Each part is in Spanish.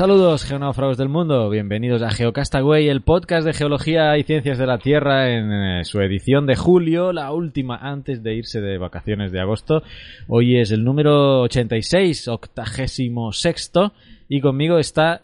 Saludos geonáufragos del mundo, bienvenidos a Geocastaway, el podcast de geología y ciencias de la Tierra en eh, su edición de julio, la última antes de irse de vacaciones de agosto. Hoy es el número 86, octagésimo sexto, y conmigo está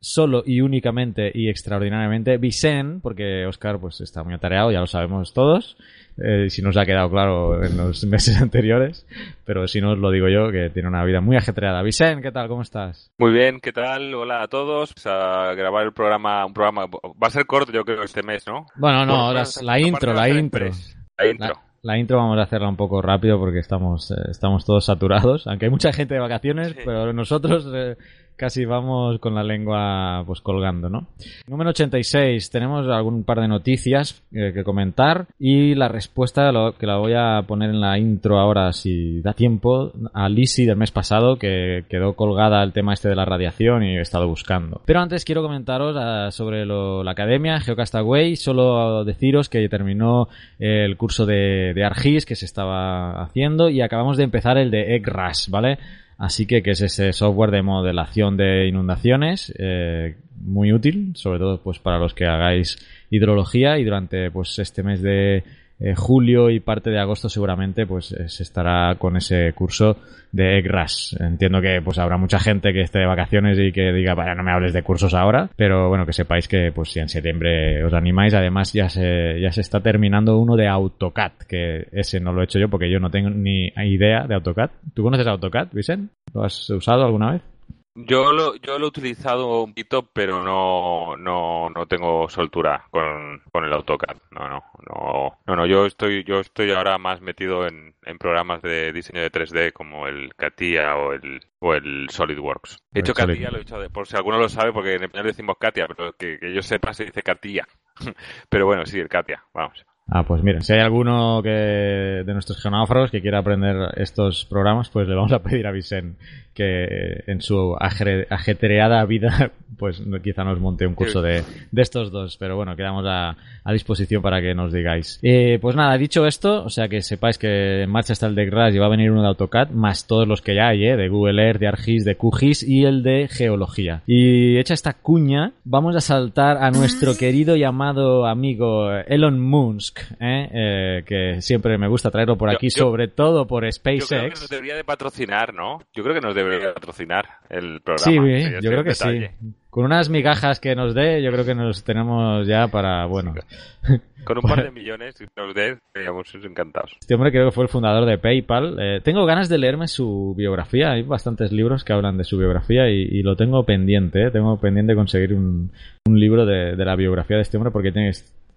solo y únicamente y extraordinariamente Vicen, porque Oscar pues está muy atareado, ya lo sabemos todos, eh, si nos ha quedado claro en los meses anteriores, pero si no os lo digo yo, que tiene una vida muy ajetreada. Vicen, ¿qué tal? ¿Cómo estás? Muy bien, ¿qué tal? Hola a todos. Vamos a grabar el programa, un programa, va a ser corto yo creo este mes, ¿no? Bueno, no, ahora es la intro, la intro. La intro. La, la intro vamos a hacerla un poco rápido porque estamos, eh, estamos todos saturados, aunque hay mucha gente de vacaciones, Sí. pero nosotros eh, casi vamos con la lengua pues colgando, ¿no? Número 86, tenemos algún par de noticias eh, que comentar y la respuesta que la voy a poner en la intro ahora si da tiempo a Lisi del mes pasado que quedó colgada el tema este de la radiación y he estado buscando. Pero antes quiero comentaros ah, sobre la academia Geocastaway, solo deciros que terminó el curso de, de ArcGIS que se estaba haciendo y acabamos de empezar el de EGRAS, ¿vale? Así que, que es ese software de modelación de inundaciones, eh, muy útil, sobre todo pues para los que hagáis hidrología y durante pues este mes de eh, julio y parte de agosto seguramente pues eh, se estará con ese curso de EGRAS. Entiendo que pues habrá mucha gente que esté de vacaciones y que diga, vaya, no me hables de cursos ahora, pero bueno, que sepáis que pues si en septiembre os animáis, además ya se, ya se está terminando uno de AutoCAD, que ese no lo he hecho yo porque yo no tengo ni idea de AutoCAD. ¿Tú conoces AutoCAD, Vicent? ¿Lo has usado alguna vez? Yo lo, yo lo he utilizado un poquito, pero no, no, no tengo soltura con, con el AutoCAD. No, no, no, no, no, yo estoy, yo estoy ahora más metido en, en programas de diseño de 3D como el CATIA o el, o el SolidWorks. He El dicho Solid- CATIA, lo he dicho de- por si alguno lo sabe, porque en español decimos CATIA, pero que, que yo sepa se dice CATIA. pero bueno, sí, el CATIA, vamos. Ah, pues mira, si hay alguno que de nuestros geonáufragos que quiera aprender estos programas, pues le vamos a pedir a Vicent que en su ajetreada vida, pues quizá nos monte un curso de, de estos dos. Pero bueno, quedamos a, a disposición para que nos digáis. Eh, pues nada, dicho esto, o sea que sepáis que en marcha está el de GRAS y va a venir uno de AutoCAD, más todos los que ya hay, ¿eh? de Google Earth, de ArcGIS, de QGIS y el de Geología. Y hecha esta cuña, vamos a saltar a nuestro querido y amado amigo Elon Musk, ¿eh? Eh, que siempre me gusta traerlo por aquí, yo- sobre todo por Yo creo que nos SpaceX. debería de patrocinar, ¿no? Yo creo que nos debería de patrocinar el programa. Sí, Sería yo creo que sí. Con unas migajas que nos dé, yo creo que nos tenemos ya para, bueno. Con un par de millones que nos dé, estaríamos encantados. Este hombre creo que fue el fundador de PayPal. Eh, tengo ganas de leerme su biografía. Hay bastantes libros que hablan de su biografía y, y lo tengo pendiente. Tengo pendiente conseguir un, un libro de, de la biografía de este hombre porque tiene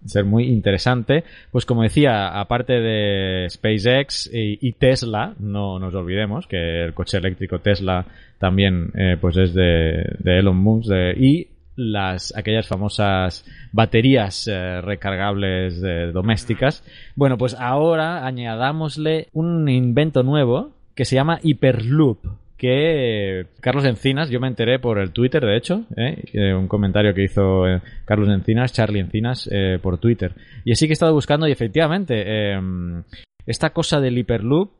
ser muy interesante. Pues como decía, aparte de SpaceX y, y Tesla, no nos olvidemos que el coche eléctrico Tesla también eh, pues es de, Elon Musk y las aquellas famosas baterías eh, recargables eh, domésticas. Bueno, pues ahora añadámosle un invento nuevo que se llama Hyperloop que Carlos Encinas, yo me enteré por el Twitter, de hecho, ¿eh? Eh, un comentario que hizo eh, Carlos Encinas, Charlie Encinas, por Twitter. Y así que he estado buscando y efectivamente, eh, esta cosa del Hyperloop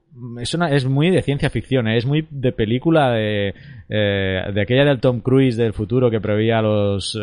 es, una, es muy de ciencia ficción, es muy de película de, de aquella del Tom Cruise del futuro que preveía los,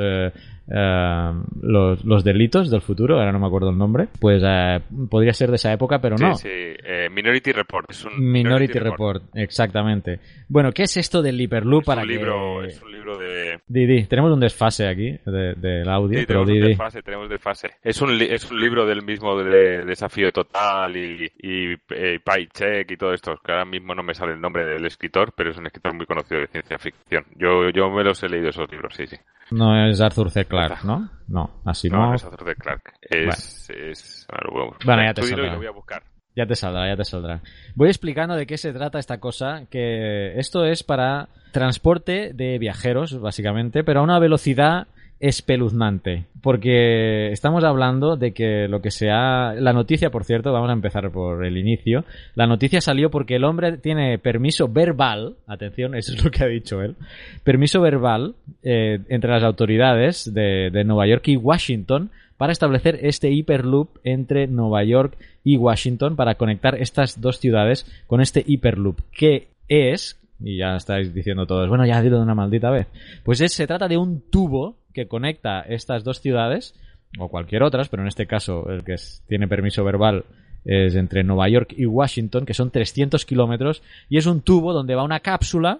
eh, los, los delitos del futuro, ahora no me acuerdo el nombre. Pues eh, podría ser de esa época, pero no. Sí, eh, Minority Report. Es un Minority Report, exactamente. Bueno, ¿qué es esto del Hyperloop Es para un que... libro, es un libro de... Di, di, tenemos un desfase aquí de- del audio, Sí, pero tenemos di, un di. desfase, tenemos desfase. Es un, es un libro del mismo de Desafío Total y, y, eh, Paycheck y todo esto, que ahora mismo no me sale el nombre del escritor, pero es un escritor muy conocido de ciencia ficción. Yo, yo me los he leído esos libros, sí, sí. No es Arthur C. Clarke, ¿no? No, así No, no. es Arthur de Clark. Es, es, ahora buscar. Bueno, ya te saldrá. lo voy a buscar. Ya te saldrá, ya te saldrá. Voy explicando de qué se trata esta cosa, que esto es para transporte de viajeros, básicamente, pero a una velocidad espeluznante. Porque estamos hablando de que lo que sea. La noticia, por cierto, vamos a empezar por el inicio. La noticia salió porque el hombre tiene permiso verbal. Atención, eso es lo que ha dicho él. Permiso verbal eh, entre las autoridades de, Nueva York y Washington para establecer este hiperloop entre Nueva York y Washington para conectar estas dos ciudades con este hiperloop. que es? Y ya estáis diciendo todos, bueno, ya dilo de una maldita vez. Pues es, se trata de un tubo que conecta estas dos ciudades, o cualquier otras, pero en este caso el que tiene permiso verbal es entre Nueva York y Washington, que son 300 kilómetros, y es un tubo donde va una cápsula,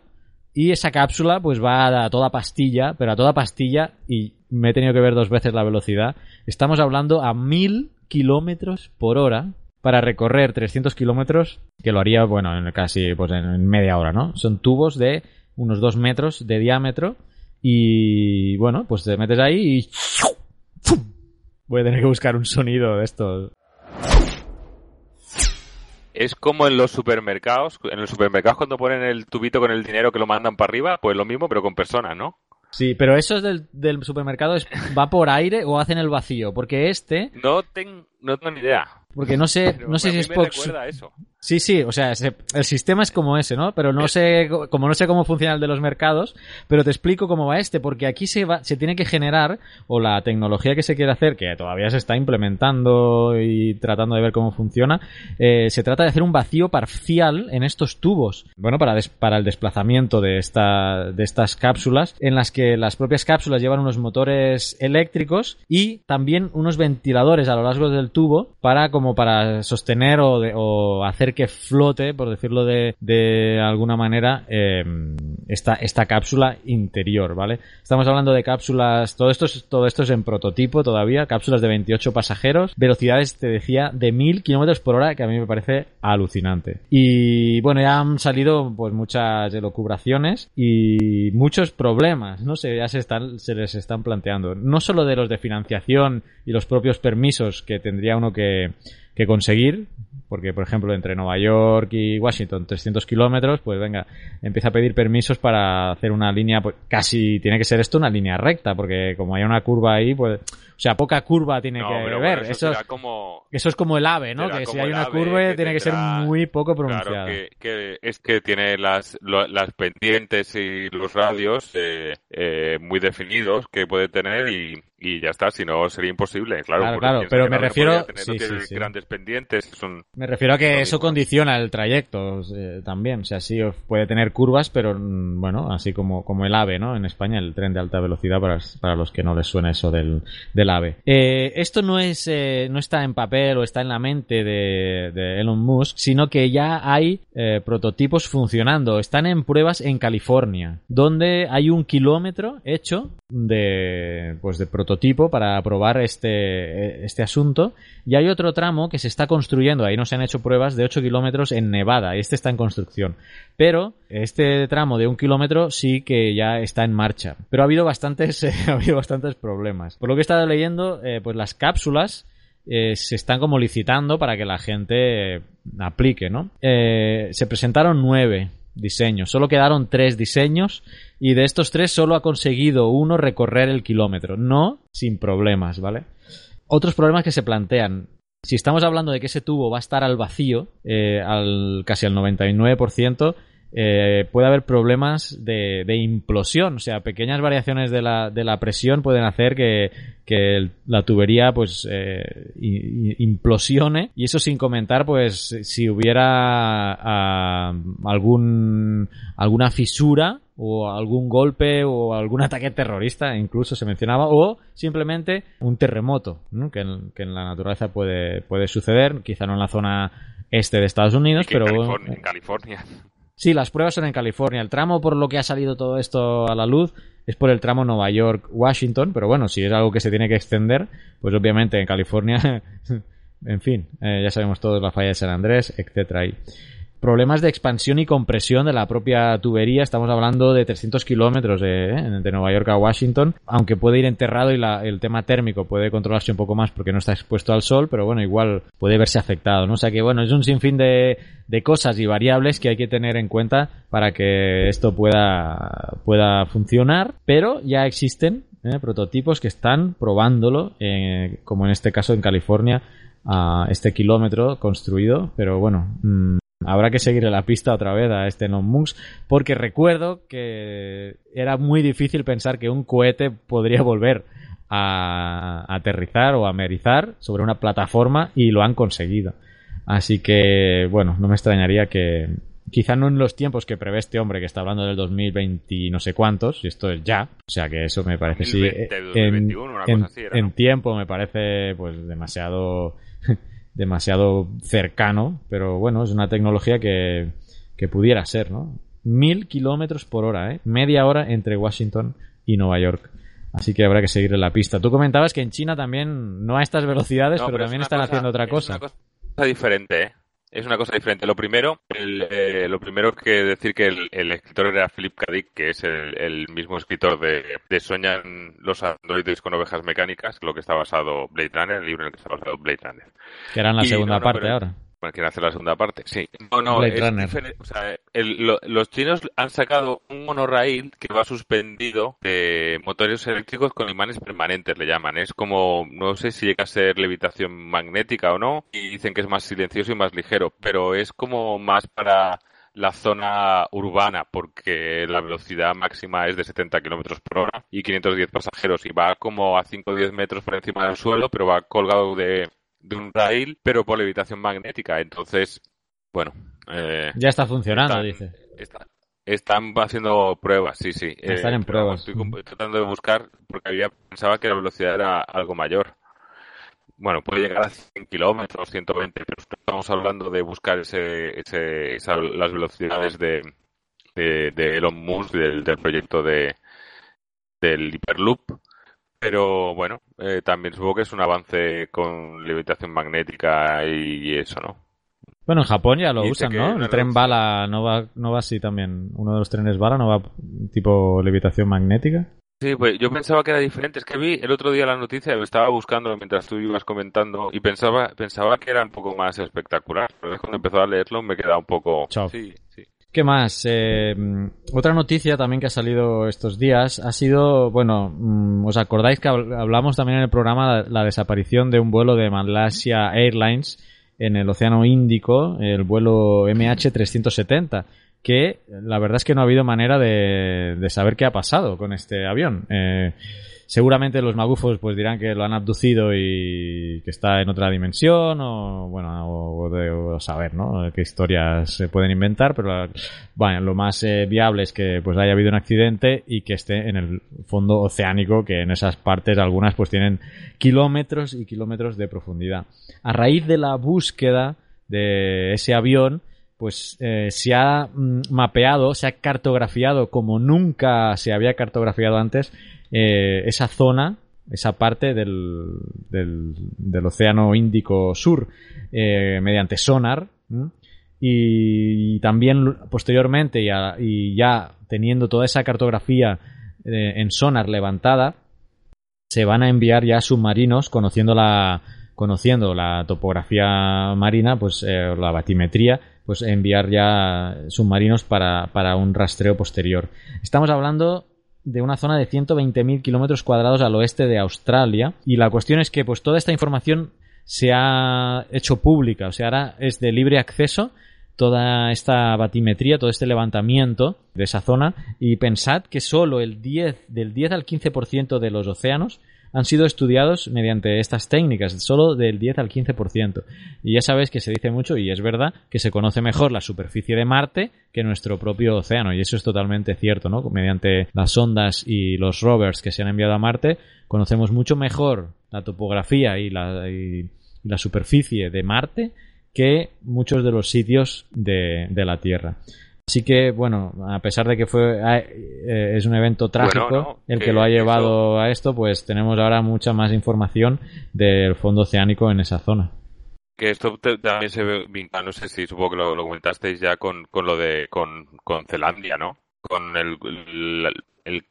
y esa cápsula pues va a toda pastilla, pero a toda pastilla, y me he tenido que ver dos veces la velocidad, estamos hablando a 1000 kilómetros por hora para recorrer 300 kilómetros, que lo haría, bueno, en casi pues en, en media hora, ¿no? Son tubos de unos 2 metros de diámetro, y bueno, pues te metes ahí y... Voy a tener que buscar un sonido de estos. Es como en los supermercados. En los supermercados cuando ponen el tubito con el dinero que lo mandan para arriba, pues lo mismo, pero con personas, ¿no? Sí, pero esos del, del supermercado es, va por aire o hacen el vacío, porque este, No, ten- no tengo ni idea. porque no sé, Pero no sé si es me por, eso. Sí, sí, o sea, se- el sistema es como ese, ¿no? Pero no sé, como no sé cómo funciona el de los mercados, pero te explico cómo va este, porque aquí se va, se tiene que generar, o la tecnología que se quiere hacer, que todavía se está implementando y tratando de ver cómo funciona, eh, se trata de hacer un vacío parcial en estos tubos. Bueno, para, des- para el desplazamiento de esta, de estas cápsulas, en las que las propias cápsulas llevan unos motores eléctricos y también unos ventiladores a lo largo del tubo para, como para sostener o, de- o hacer que flote, por decirlo de, de alguna manera, eh, esta, esta cápsula interior, ¿vale? Estamos hablando de cápsulas, todo esto, es, todo esto es en prototipo todavía, cápsulas de 28 pasajeros, velocidades, te decía, de 1000 kilómetros por hora, que a mí me parece alucinante. Y bueno, ya han salido pues muchas elucubraciones y muchos problemas, no sé, ya se, están, se les están planteando. No solo de los de financiación y los propios permisos que tendría uno que, que conseguir, porque por ejemplo entre Nueva York y Washington 300 kilómetros, pues venga, empieza a pedir permisos para hacer una línea, pues casi tiene que ser esto una línea recta, porque como hay una curva ahí, pues, o sea, poca curva tiene No, que bueno, eso, eso, será como... eso es como el ave, ¿no? Que si hay una curva que tiene que ser muy poco pronunciada. Claro, que, que es que tiene las, lo- las pendientes y los radios eh, eh, muy definidos que puede tener y, y ya está, si no sería imposible, claro. Claro, pero me refiero- tener- sí, no tiene sí, sí. grandes pendientes, son... Me refiero a que eso condiciona el trayecto eh, también. O sea, sí puede tener curvas, pero mm, bueno, así como, como el AVE, ¿no? En España, el tren de alta velocidad, para, para los que no les suena eso del, del AVE. Eh, esto no es, eh, no está en papel o está en la mente de, de Elon Musk, sino que ya hay eh, prototipos funcionando. Están en pruebas en California, donde hay un kilómetro hecho de, pues de prototipo para probar este, este asunto. Y hay otro tramo que se está construyendo, ahí no se han hecho pruebas, de 8 kilómetros en Nevada, este está en construcción. Pero este tramo de un kilómetro sí que ya está en marcha. Pero ha habido bastantes, ha habido bastantes problemas. Por lo que he estado leyendo, eh, pues las cápsulas eh, se están como licitando para que la gente eh, aplique, ¿no? Se presentaron nueve diseños, solo quedaron tres diseños y de estos tres solo ha conseguido uno recorrer el kilómetro, no sin problemas, ¿vale? Otros problemas que se plantean. Si estamos hablando de que ese tubo va a estar al vacío, eh, al casi al 99%, eh, puede haber problemas de, de implosión. O sea, pequeñas variaciones de la, de la presión pueden hacer que, la tubería pues eh, implosione. Y eso sin comentar, pues, si hubiera ah, algún alguna fisura o algún golpe o algún ataque terrorista, incluso se mencionaba, o simplemente un terremoto, ¿no? que, en, que en la naturaleza puede, puede suceder, quizá no en la zona este de Estados Unidos, en pero California, en California. Sí, las pruebas son en California. El tramo por lo que ha salido todo esto a la luz es por el tramo Nueva York-Washington, pero bueno, si es algo que se tiene que extender, pues obviamente en California, en fin, eh, ya sabemos todos la falla de San Andrés, etcétera. Problemas de expansión y compresión de la propia tubería. Estamos hablando de 300 kilómetros de, ¿eh? de, Nueva York a Washington, aunque puede ir enterrado y la, el tema térmico puede controlarse un poco más porque no está expuesto al sol, pero bueno, igual puede verse afectado, ¿no? O sea que bueno, es un sinfín de, de cosas y variables que hay que tener en cuenta para que esto pueda, pueda funcionar, pero ya existen ¿eh? prototipos que están probándolo, eh, como en este caso en California, a este kilómetro construido, pero bueno, mmm, habrá que seguir la pista otra vez a este Non Munks, porque recuerdo que era muy difícil pensar que un cohete podría volver a, a aterrizar o a merizar sobre una plataforma y lo han conseguido. Así que, bueno, no me extrañaría que, quizá no en los tiempos que prevé este hombre que está hablando del 2020 y no sé cuántos, y esto es ya, o sea que eso me parece 2020, sí, 2021, en, una cosa en, así era, ¿no? en tiempo me parece pues demasiado demasiado cercano, pero bueno, es una tecnología que, que pudiera ser, ¿no? Mil kilómetros por hora, ¿eh? Media hora entre Washington y Nueva York. Así que habrá que seguirle la pista. Tú comentabas que en China también no a estas velocidades, No, pero, pero es también están cosa- haciendo otra es cosa. una cosa diferente, ¿eh? Es una cosa diferente. Lo primero, el, eh, lo primero que decir que el, el escritor era Philip K. Dick, que es el, el mismo escritor de, de Soñan los androides con ovejas mecánicas, lo que está basado Blade Runner, el libro en el que está basado Blade Runner. Que era en la Y segunda no, no, parte pero- ahora. Bueno, quieren hacer la segunda parte, sí. No, no, Blade es Runner. diferente. O sea, el- lo- los chinos han sacado un monorail que va suspendido de motores eléctricos con imanes permanentes, le llaman. Es como, no sé si llega a ser levitación magnética o no, y dicen que es más silencioso y más ligero, pero es como más para la zona urbana, porque la velocidad máxima es de 70 kilómetros por hora y 510 pasajeros, y va como a 5 o 10 metros por encima del suelo, pero va colgado de, de un rail, pero por levitación magnética. Entonces, bueno, eh, Ya está funcionando, están- dice. está- están haciendo pruebas, sí, sí. Están en pero pruebas. Estoy tratando de buscar porque había pensaba que la velocidad era algo mayor. Bueno, puede llegar a 100 kilómetros, 120, pero estamos hablando de buscar ese, ese, esa- las velocidades de, de, de Elon Musk, del, del proyecto de, del Hyperloop. Pero bueno, eh, también supongo que es un avance con levitación magnética y eso, ¿no? Bueno, en Japón ya lo usan, ¿no? El tren bala no va, no va así también. Uno de los trenes bala no va tipo levitación magnética. Sí, pues yo pensaba que era diferente. Es que vi el otro día la noticia, lo estaba buscando mientras tú ibas comentando y pensaba, pensaba que era un poco más espectacular. Pero es cuando empezó a leerlo me quedaba un poco. Chao. Sí, sí. ¿Qué más? Eh, otra noticia también que ha salido estos días ha sido, bueno, mm, ¿os acordáis que habl- hablamos también en el programa la, la desaparición de un vuelo de Malaysia Airlines en el Océano Índico, el vuelo MH370? Que la verdad es que no ha habido manera de, de saber qué ha pasado con este avión. Eh, seguramente los magufos pues dirán que lo han abducido y que está en otra dimensión o bueno o, de saber no qué historias se pueden inventar pero bueno lo más eh, viable es que pues haya habido un accidente y que esté en el fondo oceánico que en esas partes algunas pues tienen kilómetros y kilómetros de profundidad. A raíz de la búsqueda de ese avión pues eh, se ha mm, mapeado, se ha cartografiado como nunca se había cartografiado antes eh, esa zona, esa parte del, del, Océano Índico Sur eh, mediante sonar y, también posteriormente y, ya teniendo toda esa cartografía eh, en sonar levantada se van a enviar ya submarinos conociendo la conociendo la topografía marina pues la batimetría pues enviar ya submarinos para, para un rastreo posterior. Estamos hablando de una zona de 120.000 kilómetros cuadrados al oeste de Australia. Y la cuestión es que pues toda esta información se ha hecho pública, o sea, ahora es de libre acceso toda esta batimetría, todo este levantamiento de esa zona. Y pensad que solo el 10 del 10 al 15% de los océanos han sido estudiados mediante estas técnicas, solo del 10 al 15%. Y ya sabéis que se dice mucho, y es verdad, que se conoce mejor la superficie de Marte que nuestro propio océano, y eso es totalmente cierto, ¿no? Mediante las sondas y los rovers que se han enviado a Marte, conocemos mucho mejor la topografía y la, la superficie de Marte que muchos de los sitios de la Tierra. Así que, bueno, a pesar de que fue eh, es un evento trágico Bueno, no, el que que lo ha eso- llevado a esto, pues tenemos ahora mucha más información del fondo oceánico en esa zona. que esto también se ve, no sé si supongo que lo, comentasteis ya con, con lo de con, con Zelandia, ¿no? Con el, el,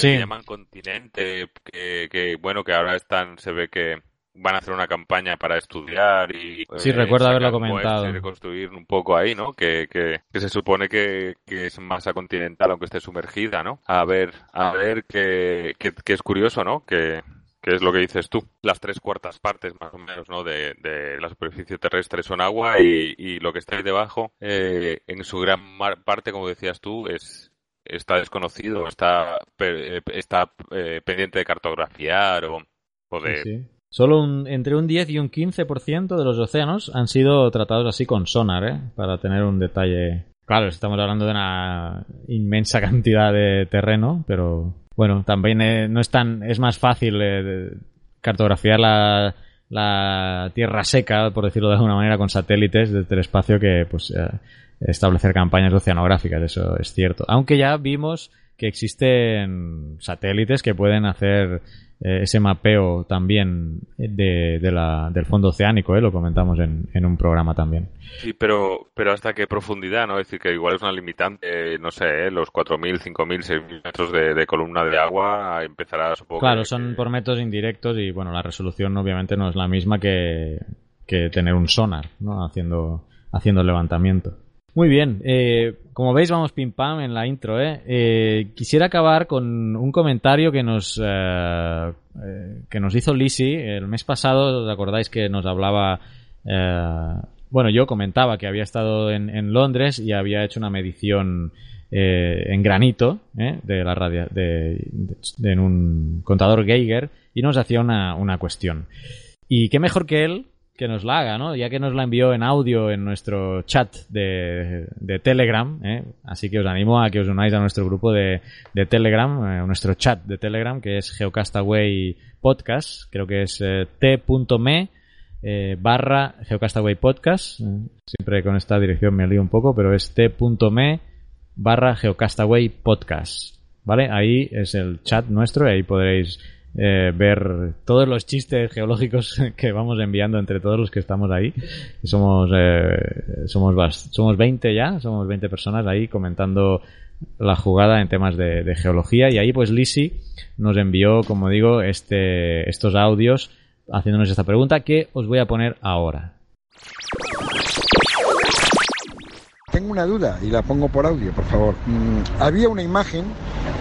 que llaman continente, que, que, bueno, que ahora están, se ve que van a hacer una campaña para estudiar y sí recuerdo haberlo comentado. y reconstruir un poco ahí no que, que, se supone que, que, es masa continental aunque esté sumergida no a ver a ver que, que, es curioso no que que es lo que dices tú. Las tres cuartas partes, más o menos, ¿no? De, de la superficie terrestre son agua y, y lo que está ahí debajo, eh, en su gran parte, como decías tú, es está desconocido, está, eh, está eh, pendiente de cartografiar o, o de... Solo un, entre un 10 y un 15% de los océanos han sido tratados así con sonar, ¿eh? Para tener un detalle. Claro, estamos hablando de una inmensa cantidad de terreno, pero bueno, también eh, no es tan, es más fácil eh, cartografiar la, la tierra seca, por decirlo de alguna manera, con satélites desde el espacio que pues eh, establecer campañas oceanográficas, eso es cierto. Aunque ya vimos que existen satélites que pueden hacer eh, ese mapeo también de, la, del fondo oceánico, ¿eh? lo comentamos en, en, un programa también. Sí, pero, pero hasta qué profundidad, ¿no? Es decir, que igual es una limitante, no sé, ¿eh? los 4.000, 5.000, 6.000 metros de, de, columna de agua empezará, supongo. Claro, son por métodos indirectos y, bueno, la resolución obviamente no es la misma que, que tener un sonar, ¿no? Haciendo, haciendo el levantamiento. Muy bien, eh, como veis vamos pim pam en la intro. ¿eh? eh quisiera acabar con un comentario que nos eh, eh, que nos hizo Lisi el mes pasado. ¿Os acordáis que nos hablaba? bueno, yo comentaba que había estado en, en, Londres y había hecho una medición en granito de la radio de, en un contador Geiger y nos hacía una, una cuestión. Y qué mejor que él que nos la haga, ¿no? Ya que nos la envió en audio en nuestro chat de, de Telegram, ¿eh? así que os animo a que os unáis a nuestro grupo de, de Telegram, eh, nuestro chat de Telegram, que es Geocastaway Podcast, creo que es eh, t.me eh, barra Geocastaway Podcast, siempre con esta dirección me lío un poco, pero es t.me barra Geocastaway Podcast, ¿vale? Ahí es el chat nuestro y ahí podréis eh, ver todos los chistes geológicos que vamos enviando entre todos los que estamos ahí. somos, eh, somos, somos 20 ya, somos 20 personas ahí comentando la jugada en temas de, geología y ahí pues Lisi nos envió, como digo, este, estos audios haciéndonos esta pregunta que os voy a poner ahora. Tengo una duda y la pongo por audio, por favor. Mm, había una imagen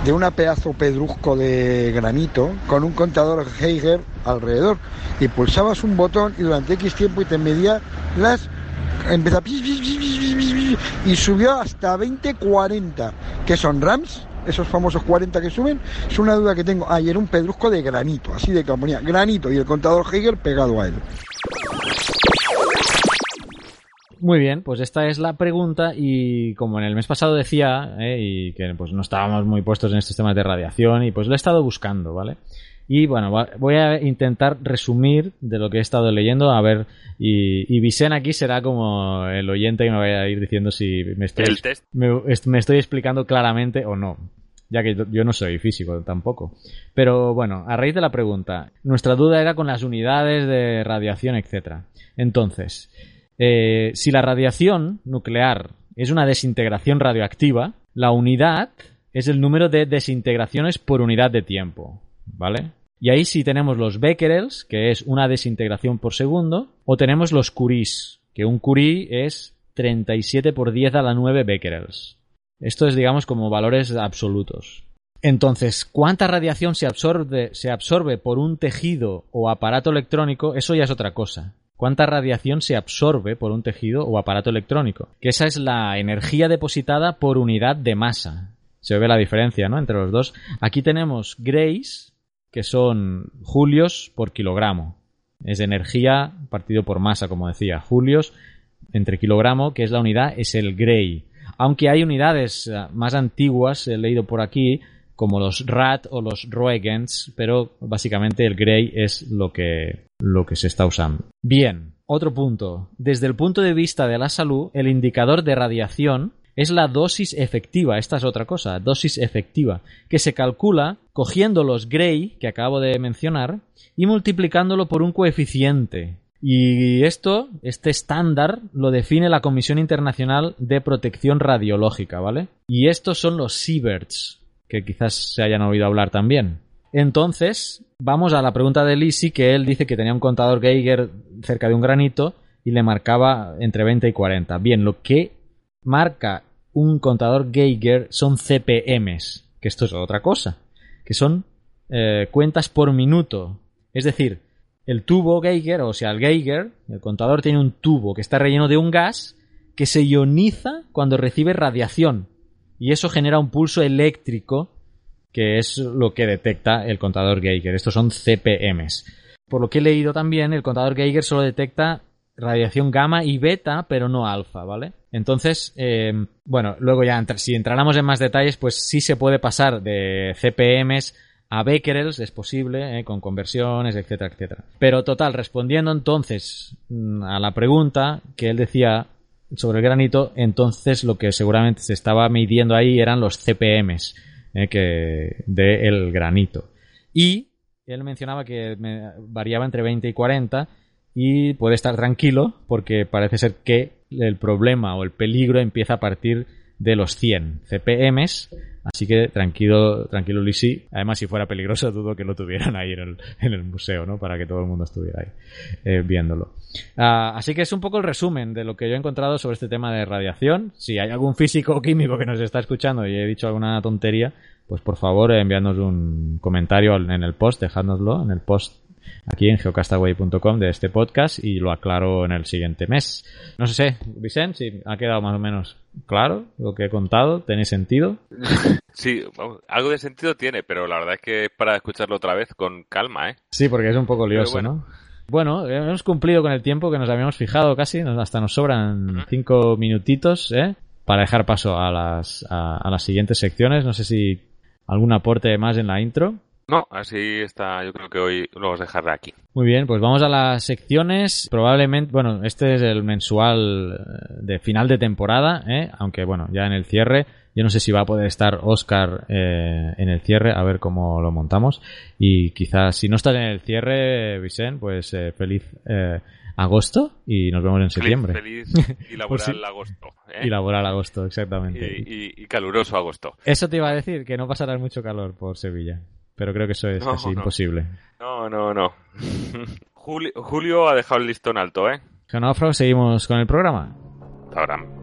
de una pedazo pedrusco de granito con un contador Geiger alrededor. Y pulsabas un botón y durante X tiempo y te medía las empezó y subió hasta 20 40 que son rams esos famosos 40 que suben. Es una duda que tengo. Ayer un pedrusco de granito así de que granito y el contador Geiger pegado a él muy bien, pues esta es la pregunta y como en el mes pasado decía, eh, y que pues no estábamos muy puestos en estos temas de radiación y pues lo he estado buscando, ¿vale? Y bueno, voy a intentar resumir de lo que he estado leyendo, a ver, y, y Vicen aquí será como el oyente que me vaya a ir diciendo si me estoy, me, estoy explicando claramente o no ya que yo no soy físico tampoco. Pero bueno, a raíz de la pregunta, nuestra duda era con las unidades de radiación, etcétera. Entonces, eh, si la radiación nuclear es una desintegración radioactiva, la unidad es el número de desintegraciones por unidad de tiempo, ¿vale? Y ahí sí tenemos los becquerels, que es una desintegración por segundo, o tenemos los curies, que un curie es 37 por 10 a la 9 becquerels. Esto es, digamos, como valores absolutos. Entonces, ¿cuánta radiación se absorbe, se absorbe por un tejido o aparato electrónico? Eso ya es otra cosa cuánta radiación se absorbe por un tejido o aparato electrónico, que esa es la energía depositada por unidad de masa. Se ve la diferencia, ¿no? Entre los dos. Aquí tenemos grays, que son julios por kilogramo. Es energía partido por masa, como decía. Julios entre kilogramo, que es la unidad, es el gray. Aunque hay unidades eh, más antiguas, he leído por aquí, como los RAT o los Roegens, pero básicamente el Gray es lo que, lo que se está usando. Bien, otro punto. Desde el punto de vista de la salud, el indicador de radiación es la dosis efectiva. Esta es otra cosa, dosis efectiva, que se calcula cogiendo los Gray que acabo de mencionar y multiplicándolo por un coeficiente. Y esto, este estándar, lo define la Comisión Internacional de Protección Radiológica, ¿vale? Y estos son los Sieverts, que quizás se hayan oído hablar también. Entonces, vamos a la pregunta de Lisi, que él dice que tenía un contador Geiger cerca de un granito y le marcaba entre 20 y 40. Bien, lo que marca un contador Geiger son CPMs, que esto es otra cosa, que son eh, cuentas por minuto. Es decir, el tubo Geiger, o sea, el Geiger, el contador tiene un tubo que está relleno de un gas que se ioniza cuando recibe radiación. Y eso genera un pulso eléctrico que es lo que detecta el contador Geiger. Estos son CPMs. Por lo que he leído también, el contador Geiger solo detecta radiación gamma y beta, pero no alfa, ¿vale? Entonces, eh, bueno, luego ya si entráramos en más detalles, pues sí se puede pasar de CPMs a becquerels, es posible, eh, con conversiones, etcétera, etcétera. Pero total, respondiendo entonces mm, a la pregunta que él decía sobre el granito, entonces lo que seguramente se estaba midiendo ahí eran los CPMs eh, que del granito. Y él mencionaba que variaba entre 20 y 40 y puede estar tranquilo porque parece ser que el problema o el peligro empieza a partir de los 100 CPMs. Así que tranquilo, tranquilo Lisi. Además, si fuera peligroso, dudo que lo tuvieran ahí en el, museo, ¿no? Para que todo el mundo estuviera ahí eh, viéndolo. Ah, así que es un poco el resumen de lo que yo he encontrado sobre este tema de radiación. Si hay algún físico o químico que nos está escuchando y he dicho alguna tontería, pues por favor enviadnos un comentario en el post, dejádnoslo en el post aquí en geocastaway.com de este podcast y lo aclaro en el siguiente mes. No sé, Vicente, si ha quedado más o menos claro lo que he contado, ¿tiene sentido? Sí, algo de sentido tiene, pero la verdad es que es para escucharlo otra vez con calma, ¿eh? Sí, porque es un poco lioso, ¿no? Bueno, hemos cumplido con el tiempo que nos habíamos fijado casi, hasta nos sobran cinco minutitos, ¿eh? Para dejar paso a las, a las siguientes secciones. No sé si algún aporte más en la intro. No, así está. Yo creo que hoy lo vamos a dejar aquí. Muy bien, pues vamos a las secciones. Probablemente, bueno, este es el mensual eh, de final de temporada, ¿eh? aunque bueno, ya en el cierre. Yo no sé si va a poder estar Oscar eh, en el cierre, a ver cómo lo montamos. Y quizás, si no estás en el cierre, Vicente, pues eh, feliz agosto y nos vemos en septiembre. Feliz y laboral agosto. Y laboral agosto, exactamente. Y, caluroso agosto. Eso te iba a decir, que no pasará mucho calor por Sevilla. Pero creo que eso es casi imposible. No, no, no. Julio, ha dejado el listón alto, ¿eh? Genofro, seguimos con el programa. Ahora.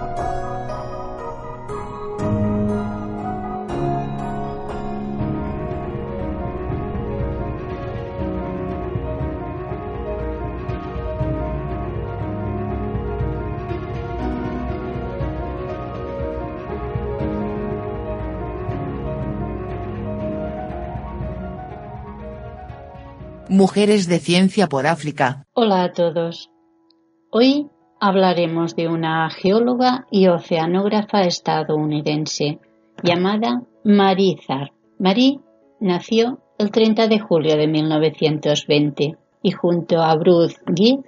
Mujeres de Ciencia por África. Hola a todos. Hoy hablaremos de una geóloga y oceanógrafa estadounidense llamada Marie Zar. Marie nació el 30 de julio de 1920 y junto a Bruce Gibb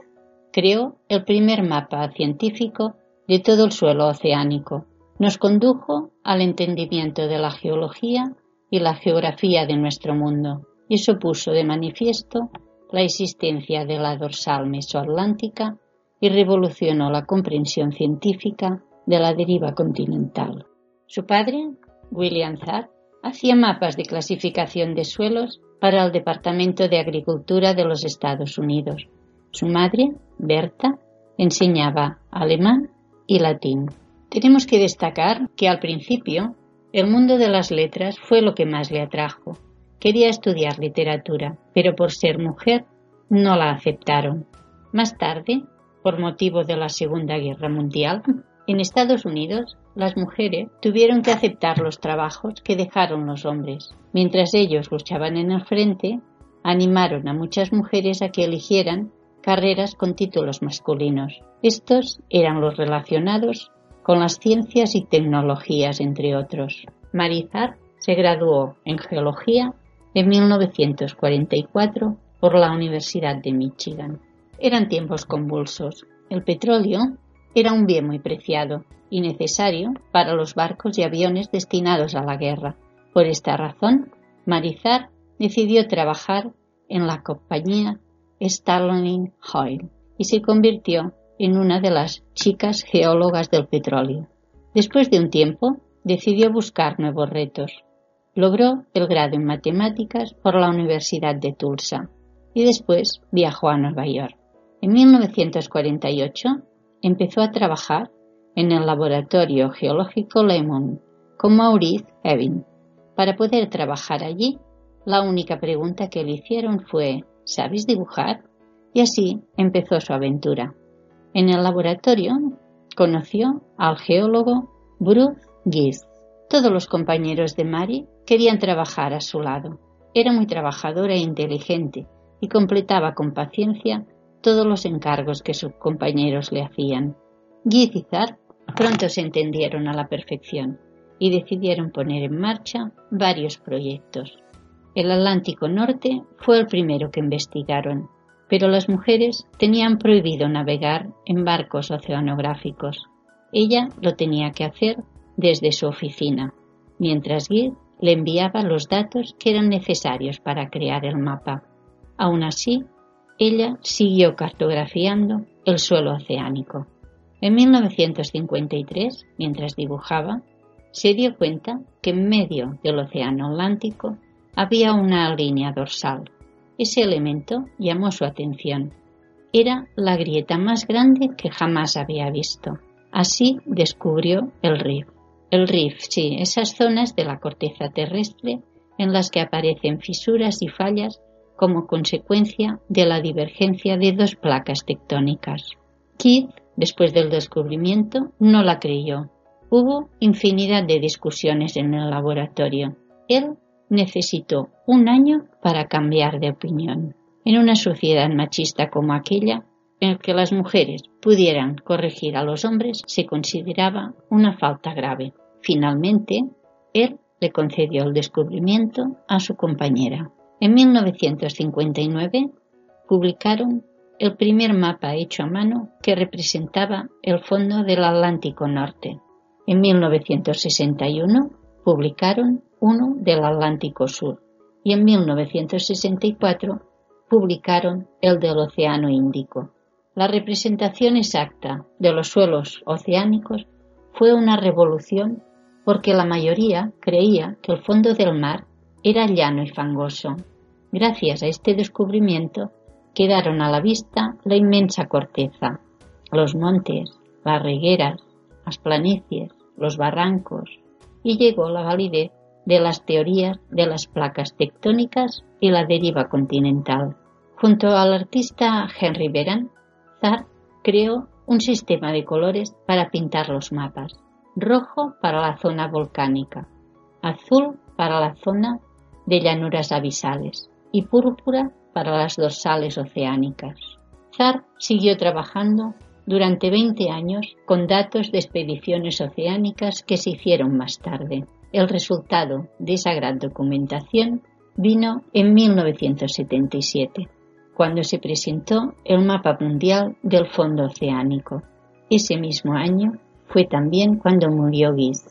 creó el primer mapa científico de todo el suelo oceánico. Nos condujo al entendimiento de la geología y la geografía de nuestro mundo eso puso de manifiesto la existencia de la dorsal mesoatlántica y revolucionó la comprensión científica de la deriva continental. Su padre, William Zack, hacía mapas de clasificación de suelos para el Departamento de Agricultura de los Estados Unidos. Su madre, Berta, enseñaba alemán y latín. Tenemos que destacar que al principio el mundo de las letras fue lo que más le atrajo Quería estudiar literatura, pero por ser mujer no la aceptaron. Más tarde, por motivo de la Segunda Guerra Mundial, en Estados Unidos las mujeres tuvieron que aceptar los trabajos que dejaron los hombres. Mientras ellos luchaban en el frente, animaron a muchas mujeres a que eligieran carreras con títulos masculinos. Estos eran los relacionados con las ciencias y tecnologías, entre otros. Marizar se graduó en geología en 1944 por la Universidad de Michigan. Eran tiempos convulsos. El petróleo era un bien muy preciado y necesario para los barcos y aviones destinados a la guerra. Por esta razón, Marizar decidió trabajar en la compañía Starling Oil y se convirtió en una de las chicas geólogas del petróleo. Después de un tiempo, decidió buscar nuevos retos. Logró el grado en matemáticas por la Universidad de Tulsa y después viajó a Nueva York. En 1948 empezó a trabajar en el laboratorio geológico Lemon con Maurice Evin. Para poder trabajar allí, la única pregunta que le hicieron fue ¿Sabes dibujar? Y así empezó su aventura. En el laboratorio conoció al geólogo Bruce Gies. Todos los compañeros de Mary querían trabajar a su lado. Era muy trabajadora e inteligente y completaba con paciencia todos los encargos que sus compañeros le hacían. Gies y Zar pronto se entendieron a la perfección y decidieron poner en marcha varios proyectos. El Atlántico Norte fue el primero que investigaron, pero las mujeres tenían prohibido navegar en barcos oceanográficos. Ella lo tenía que hacer desde su oficina, mientras Guy le enviaba los datos que eran necesarios para crear el mapa. Aún así, ella siguió cartografiando el suelo oceánico. En 1953, mientras dibujaba, se dio cuenta que en medio del Océano Atlántico había una línea dorsal. Ese elemento llamó su atención. Era la grieta más grande que jamás había visto. Así descubrió el riff. El riff, sí, esas zonas de la corteza terrestre en las que aparecen fisuras y fallas como consecuencia de la divergencia de dos placas tectónicas. Keith, después del descubrimiento, no la creyó. Hubo infinidad de discusiones en el laboratorio. Él necesitó un año para cambiar de opinión. En una sociedad machista como aquella, en que las mujeres pudieran corregir a los hombres, se consideraba una falta grave. Finalmente, él le concedió el descubrimiento a su compañera. En 1959 publicaron el primer mapa hecho a mano que representaba el fondo del Atlántico Norte. En 1961 publicaron uno del Atlántico Sur y en 1964 publicaron el del Océano Índico. La representación exacta de los suelos oceánicos fue una revolución porque la mayoría creía que el fondo del mar era llano y fangoso. Gracias a este descubrimiento quedaron a la vista la inmensa corteza, los montes, las regueras, las planicies, los barrancos, y llegó la validez de las teorías de las placas tectónicas y la deriva continental. Junto al artista Henry Beran, Zar creó un sistema de colores para pintar los mapas. Rojo para la zona volcánica, azul para la zona de llanuras abisales y púrpura para las dorsales oceánicas. Zar siguió trabajando durante 20 años con datos de expediciones oceánicas que se hicieron más tarde. El resultado de esa gran documentación vino en 1977, cuando se presentó el mapa mundial del fondo oceánico. Ese mismo año fue también cuando murió Giz.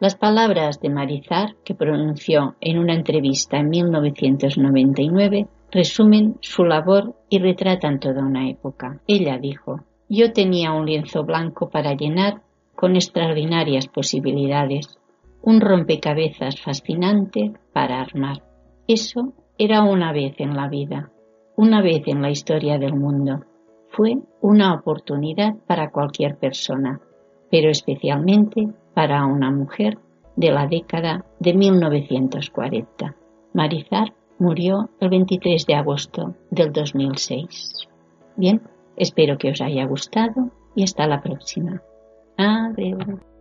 Las palabras de Marizar, que pronunció en una entrevista en 1999, resumen su labor y retratan toda una época. Ella dijo, yo tenía un lienzo blanco para llenar con extraordinarias posibilidades un rompecabezas fascinante para armar. Eso era una vez en la vida, una vez en la historia del mundo. Fue una oportunidad para cualquier persona, pero especialmente para una mujer de la década de 1940. Marizar murió el 23 de agosto del 2006. Bien, espero que os haya gustado y hasta la próxima. Adiós.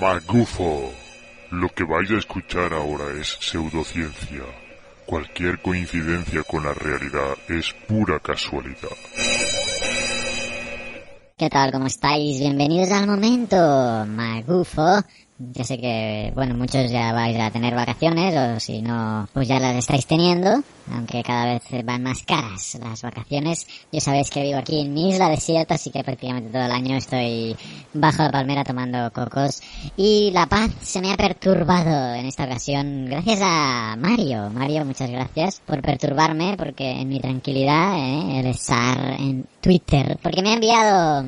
Magufo. Lo que vais a escuchar ahora es pseudociencia. Cualquier coincidencia con la realidad es pura casualidad. ¿Qué tal? ¿Cómo estáis? Bienvenidos al momento magufo. Ya sé que, bueno, muchos ya vais a tener vacaciones o si no, pues ya las estáis teniendo, aunque cada vez van más caras las vacaciones. Yo sabéis que vivo aquí en mi isla desierta, así que prácticamente todo el año estoy bajo la palmera tomando cocos y la paz se me ha perturbado en esta ocasión gracias a Mario. Mario, muchas gracias por perturbarme porque en mi tranquilidad, ¿eh? el estar en Twitter, porque me ha enviado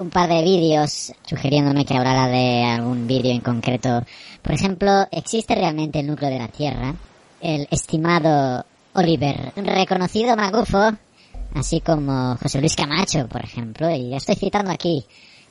un par de vídeos sugiriéndome que hablara de algún vídeo en concreto. Por ejemplo, ¿existe realmente el núcleo de la Tierra? El estimado Oliver, reconocido magufo, así como José Luis Camacho, por ejemplo, y ya estoy citando aquí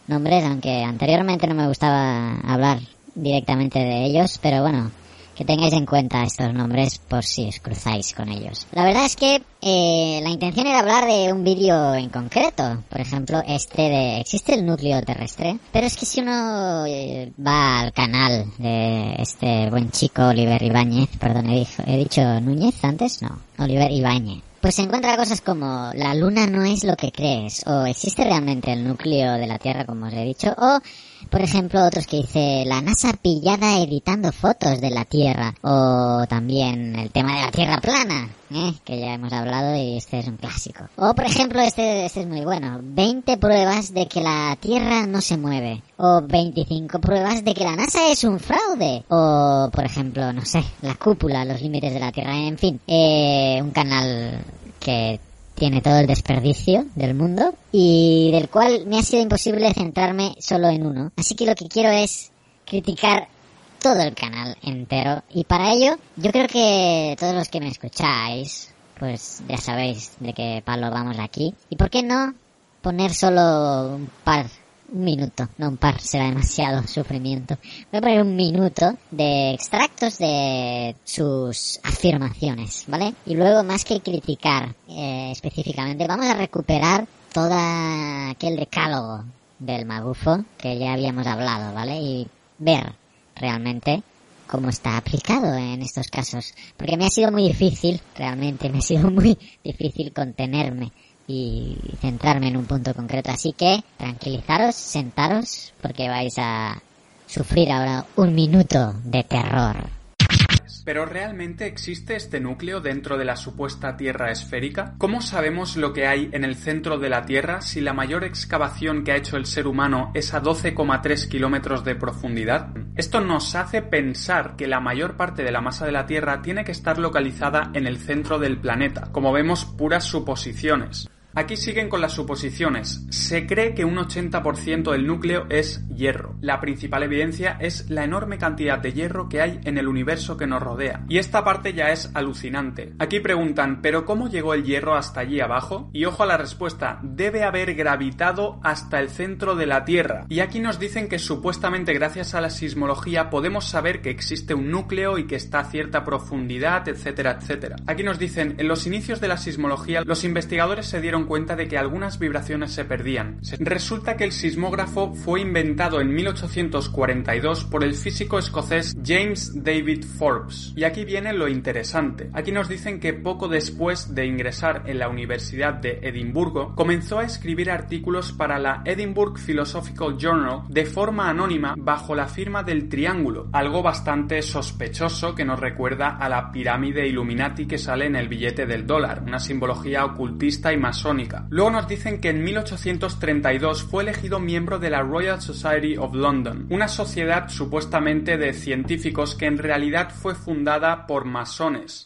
nombres, aunque anteriormente no me gustaba hablar directamente de ellos, pero bueno, que tengáis en cuenta estos nombres por si os cruzáis con ellos. La verdad es que eh, la intención era hablar de un vídeo en concreto, por ejemplo este de ¿existe el núcleo terrestre? Pero es que si uno eh, va al canal de este buen chico Oliver Ibáñez, perdón, he, he dicho Núñez antes, no, Oliver Ibáñez. Pues se encuentra cosas como la luna no es lo que crees, o existe realmente el núcleo de la Tierra, como os he dicho, o, por ejemplo, otros que dice la NASA pillada editando fotos de la Tierra, o también el tema de la Tierra plana, ¿eh? que ya hemos hablado y este es un clásico. O, por ejemplo, este, este es muy bueno, 20 pruebas de que la Tierra no se mueve, o 25 pruebas de que la NASA es un fraude, o, por ejemplo, no sé, la cúpula, los límites de la Tierra, en fin, eh, un canal que tiene todo el desperdicio del mundo y del cual me ha sido imposible centrarme solo en uno. Así que lo que quiero es criticar todo el canal entero y para ello yo creo que todos los que me escucháis pues ya sabéis de qué palo vamos aquí y por qué no poner solo un par un minuto, no un par, será demasiado sufrimiento. Voy a poner un minuto de extractos de sus afirmaciones, ¿vale? Y luego, más que criticar eh, específicamente, vamos a recuperar todo aquel decálogo del magufo que ya habíamos hablado, ¿vale? Y ver realmente cómo está aplicado en estos casos. Porque me ha sido muy difícil, realmente me ha sido muy difícil contenerme y centrarme en un punto concreto. Así que tranquilizaros, sentaros, porque vais a sufrir ahora un minuto de terror. ¿Pero realmente existe este núcleo dentro de la supuesta Tierra esférica? ¿Cómo sabemos lo que hay en el centro de la Tierra si la mayor excavación que ha hecho el ser humano es a 12,3 kilómetros de profundidad? Esto nos hace pensar que la mayor parte de la masa de la Tierra tiene que estar localizada en el centro del planeta. Como vemos, puras suposiciones. Aquí siguen con las suposiciones. Se cree que un 80% del núcleo es hierro. La principal evidencia es la enorme cantidad de hierro que hay en el universo que nos rodea. Y esta parte ya es alucinante. Aquí preguntan, ¿pero cómo llegó el hierro hasta allí abajo? Y ojo a la respuesta, debe haber gravitado hasta el centro de la Tierra. Y aquí nos dicen que supuestamente gracias a la sismología podemos saber que existe un núcleo y que está a cierta profundidad, etcétera, etcétera. Aquí nos dicen, en los inicios de la sismología los investigadores se dieron cuenta de que algunas vibraciones se perdían. Resulta que el sismógrafo fue inventado en 1842 por el físico escocés James David Forbes. Y aquí viene lo interesante. Aquí nos dicen que poco después de ingresar en la Universidad de Edimburgo, comenzó a escribir artículos para la Edinburgh Philosophical Journal de forma anónima bajo la firma del triángulo, algo bastante sospechoso que nos recuerda a la pirámide Illuminati que sale en el billete del dólar, una simbología ocultista y masónica Luego nos dicen que en 1832 fue elegido miembro de la Royal Society of London, una sociedad supuestamente de científicos que en realidad fue fundada por masones.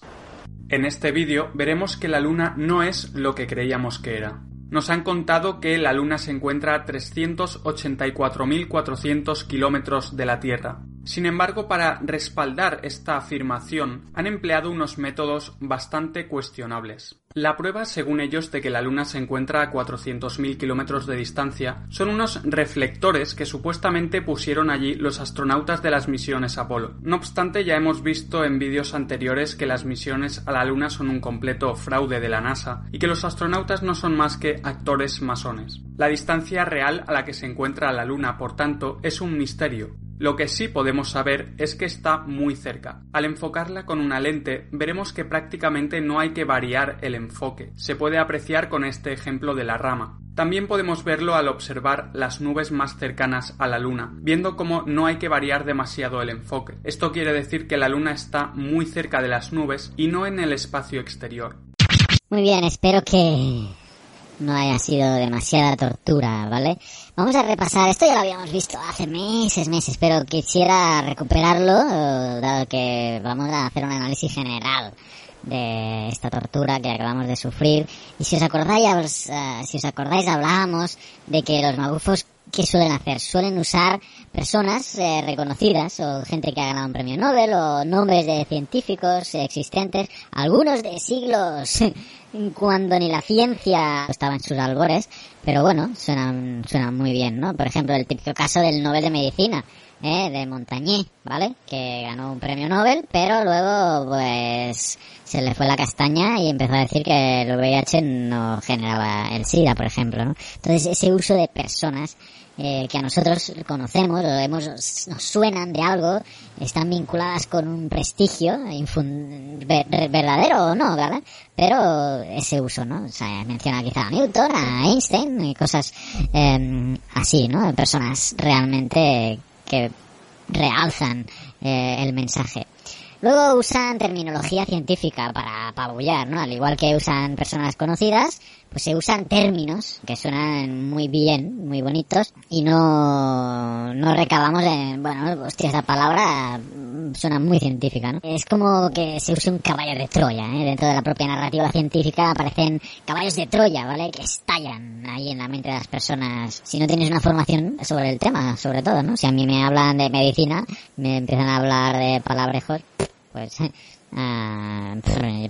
En este vídeo veremos que la Luna no es lo que creíamos que era. Nos han contado que la Luna se encuentra a 384.400 kilómetros de la Tierra. Sin embargo, para respaldar esta afirmación han empleado unos métodos bastante cuestionables. La prueba, según ellos, de que la Luna se encuentra a 400.000 kilómetros de distancia son unos reflectores que supuestamente pusieron allí los astronautas de las misiones Apolo. No obstante, ya hemos visto en vídeos anteriores que las misiones a la Luna son un completo fraude de la NASA y que los astronautas no son más que actores masones. La distancia real a la que se encuentra la Luna, por tanto, es un misterio, lo que sí podemos saber es que está muy cerca. Al enfocarla con una lente veremos que prácticamente no hay que variar el enfoque. Se puede apreciar con este ejemplo de la rama. También podemos verlo al observar las nubes más cercanas a la Luna, viendo cómo no hay que variar demasiado el enfoque. Esto quiere decir que la Luna está muy cerca de las nubes y no en el espacio exterior. Muy bien, espero que no haya sido demasiada tortura, ¿vale? Vamos a repasar, esto ya lo habíamos visto hace meses, meses, pero quisiera recuperarlo, eh, dado que vamos a hacer un análisis general de esta tortura que acabamos de sufrir. Y si os acordáis, eh, si os acordáis hablábamos de que los magufos ¿qué suelen hacer? Suelen usar personas eh, reconocidas o gente que ha ganado un premio Nobel o nombres de científicos existentes, algunos de siglos cuando ni la ciencia estaba en sus albores, pero bueno, suenan, suenan muy bien, ¿no? Por ejemplo, el típico caso del Nobel de Medicina, ¿eh? de Montagnier, ¿vale? Que ganó un premio Nobel, pero luego, pues, se le fue la castaña y empezó a decir que el VIH no generaba el SIDA, por ejemplo, ¿no? Entonces, ese uso de personas eh, que a nosotros conocemos o hemos, nos suenan de algo, están vinculadas con un prestigio verdadero o no, ¿verdad? Pero ese uso, ¿no? O sea, menciona quizá a Newton, a Einstein y cosas eh, así, ¿no? Personas realmente que realzan eh, el mensaje. Luego usan terminología científica para apabullar, ¿no? Al igual que usan personas conocidas, pues se usan términos que suenan muy bien, muy bonitos, y no, no recabamos en, bueno, hostia, esa palabra suena muy científica, ¿no? Es como que se use un caballo de Troya, ¿eh? Dentro de la propia narrativa científica aparecen caballos de Troya, ¿vale? Que estallan ahí en la mente de las personas. Si no tienes una formación sobre el tema, sobre todo, ¿no? Si a mí me hablan de medicina, me empiezan a hablar de palabrejos, pues ah,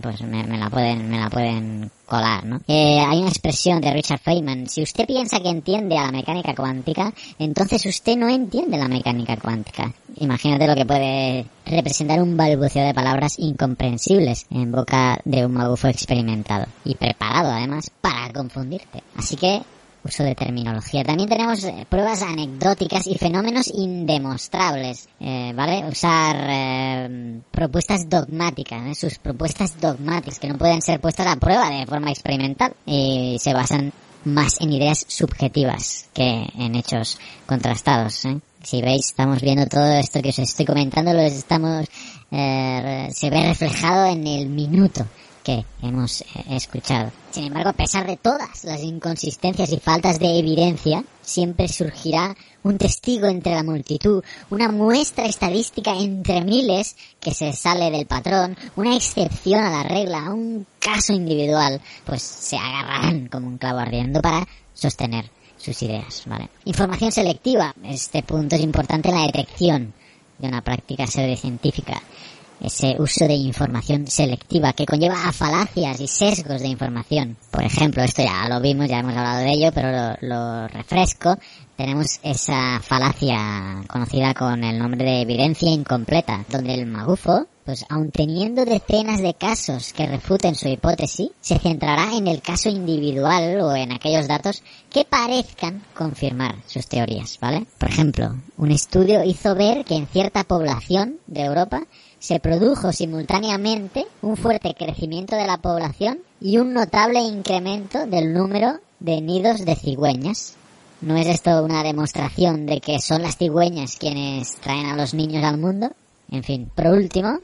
pues me, la pueden me la pueden colar no eh, hay una expresión de Richard Feynman. Si usted piensa que entiende a la mecánica cuántica entonces usted no entiende la mecánica cuántica. Imagínate lo que puede representar un balbuceo de palabras incomprensibles en boca de un magufo experimentado y preparado además para confundirte. Así que uso de terminología. También tenemos eh, pruebas anecdóticas y fenómenos indemostrables, eh, ¿vale? Usar eh, propuestas dogmáticas, sus propuestas dogmáticas que no pueden ser puestas a prueba de forma experimental y se basan más en ideas subjetivas que en hechos contrastados. Si veis, estamos viendo todo esto que os estoy comentando, lo estamos se ve reflejado en el minuto que hemos eh, escuchado. Sin embargo, a pesar de todas las inconsistencias y faltas de evidencia, siempre surgirá un testigo entre la multitud, una muestra estadística entre miles que se sale del patrón, una excepción a la regla, un caso individual, pues se agarrarán como un clavo ardiendo para sostener sus ideas, ¿vale? Información selectiva. Este punto es importante en la detección de una práctica pseudocientífica ese uso de información selectiva que conlleva a falacias y sesgos de información. Por ejemplo, esto ya lo vimos, ya hemos hablado de ello, pero lo, refresco. Tenemos esa falacia conocida con el nombre de evidencia incompleta, donde el magufo, pues aun teniendo decenas de casos que refuten su hipótesis, se centrará en el caso individual o en aquellos datos que parezcan confirmar sus teorías, ¿vale? Por ejemplo, un estudio hizo ver que en cierta población de Europa se produjo simultáneamente un fuerte crecimiento de la población y un notable incremento del número de nidos de cigüeñas. ¿No es esto una demostración de que son las cigüeñas quienes traen a los niños al mundo? En fin, por último,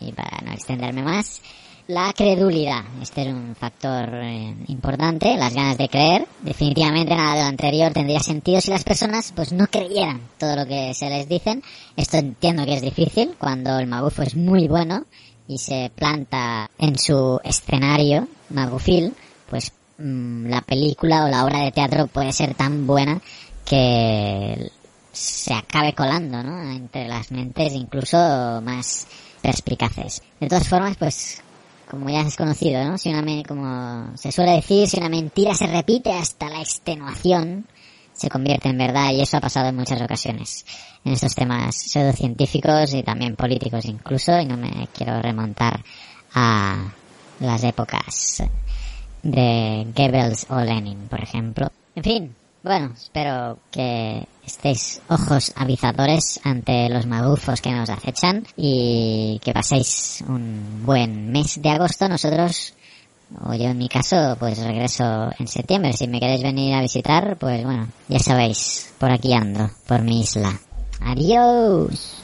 y para no extenderme más, la credulidad. Este es un factor eh, importante, las ganas de creer. Definitivamente nada de lo anterior tendría sentido si las personas pues no creyeran todo lo que se les dicen. Esto entiendo que es difícil cuando el magufo es muy bueno y se planta en su escenario magufil, pues mm, la película o la obra de teatro puede ser tan buena que se acabe colando, ¿no? Entre las mentes incluso más perspicaces. De todas formas, pues como ya es conocido, ¿no? Si una me- como se suele decir, si una mentira se repite hasta la extenuación, se convierte en verdad y eso ha pasado en muchas ocasiones en estos temas pseudocientíficos y también políticos incluso y no me quiero remontar a las épocas de Goebbels o Lenin, por ejemplo. En fin, bueno, espero que estéis ojos avizadores ante los magufos que nos acechan y que paséis un buen mes de agosto. Nosotros, o yo en mi caso, pues regreso en septiembre. Si me queréis venir a visitar, pues bueno, ya sabéis, por aquí ando, por mi isla. Adiós.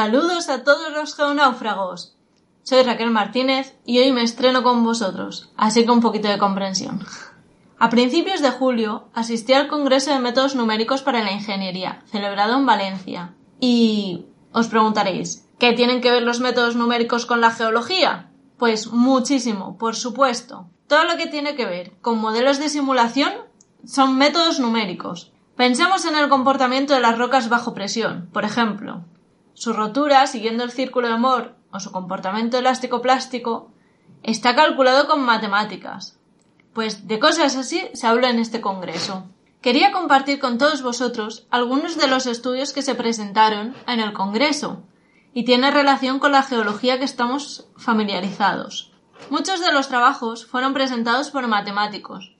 Saludos a todos los geonáufragos. Soy Raquel Martínez y hoy me estreno con vosotros, así que un poquito de comprensión. A principios de julio asistí al Congreso de Métodos Numéricos para la Ingeniería, celebrado en Valencia. Y os preguntaréis, ¿qué tienen que ver los métodos numéricos con la geología? Pues muchísimo, por supuesto. Todo lo que tiene que ver con modelos de simulación son métodos numéricos. Pensemos en el comportamiento de las rocas bajo presión, por ejemplo. Su rotura, siguiendo el círculo de Moore, o su comportamiento elástico-plástico, está calculado con matemáticas. Pues de cosas así se habla en este congreso. Quería compartir con todos vosotros algunos de los estudios que se presentaron en el congreso y tiene relación con la geología que estamos familiarizados. Muchos de los trabajos fueron presentados por matemáticos,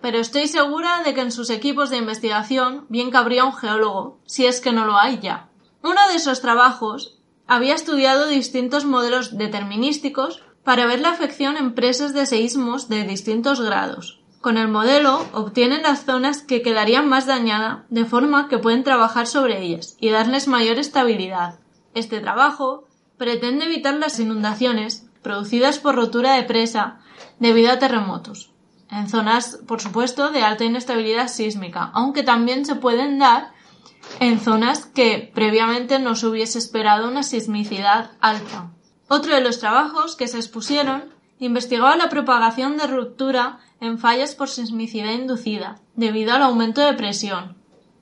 pero estoy segura de que en sus equipos de investigación bien cabría un geólogo, si es que no lo hay ya. Uno de esos trabajos había estudiado distintos modelos determinísticos para ver la afección en presas de seísmos de distintos grados. Con el modelo obtienen las zonas que quedarían más dañadas de forma que pueden trabajar sobre ellas y darles mayor estabilidad. Este trabajo pretende evitar las inundaciones producidas por rotura de presa debido a terremotos, en zonas, por supuesto, de alta inestabilidad sísmica, aunque también se pueden dar en zonas que previamente no se hubiese esperado una sismicidad alta. Otro de los trabajos que se expusieron investigaba la propagación de ruptura en fallas por sismicidad inducida, debido al aumento de presión.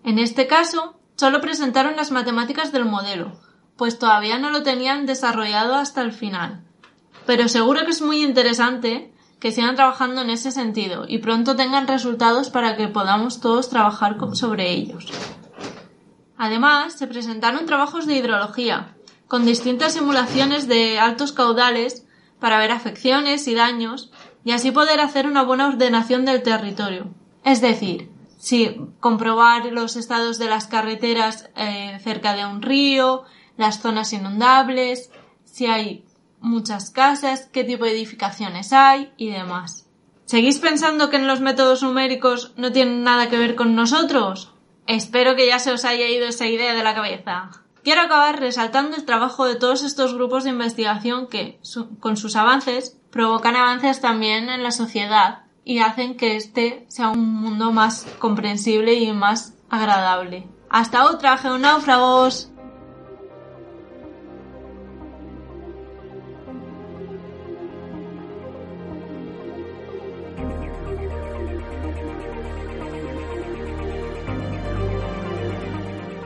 En este caso, solo presentaron las matemáticas del modelo, pues todavía no lo tenían desarrollado hasta el final. Pero seguro que es muy interesante que sigan trabajando en ese sentido y pronto tengan resultados para que podamos todos trabajar sobre ellos. Además, se presentaron trabajos de hidrología, con distintas simulaciones de altos caudales para ver afecciones y daños y así poder hacer una buena ordenación del territorio. Es decir, si comprobar los estados de las carreteras eh, cerca de un río, las zonas inundables, si hay muchas casas, qué tipo de edificaciones hay y demás. ¿Seguís pensando que en los métodos numéricos no tienen nada que ver con nosotros? Espero que ya se os haya ido esa idea de la cabeza. Quiero acabar resaltando el trabajo de todos estos grupos de investigación que, con sus avances, provocan avances también en la sociedad y hacen que este sea un mundo más comprensible y más agradable. Hasta otra, geonáufragos.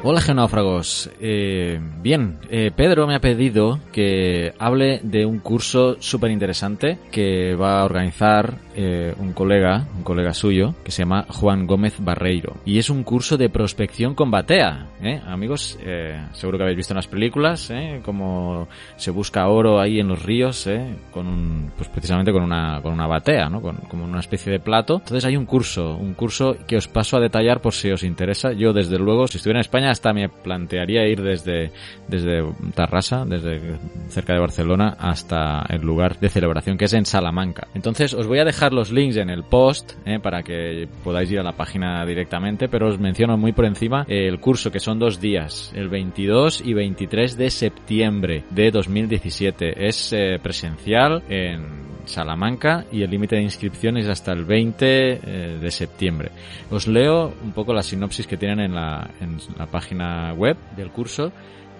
Hola geonáufragos. Eh, bien, eh, Pedro me ha pedido que hable de un curso súper interesante que va a organizar eh, un colega, un colega suyo, que se llama Juan Gómez Barreiro. Y es un curso de prospección con batea. ¿eh? Amigos, eh, seguro que habéis visto en las películas ¿eh? cómo se busca oro ahí en los ríos, ¿eh? con un, pues precisamente con una, con una batea, ¿no? Con, como una especie de plato. Entonces hay un curso, un curso que os paso a detallar por si os interesa. Yo, desde luego, si estuviera en España, hasta me plantearía ir desde, desde Tarrasa, desde cerca de Barcelona, hasta el lugar de celebración que es en Salamanca. Entonces os voy a dejar los links en el post eh, para que podáis ir a la página directamente, pero os menciono muy por encima el curso que son dos días, el 22 y 23 de septiembre de 2017. Es eh, presencial en Salamanca y el límite de inscripción es hasta el 20 eh, de septiembre. Os leo un poco la sinopsis que tienen en la, en la página web del curso.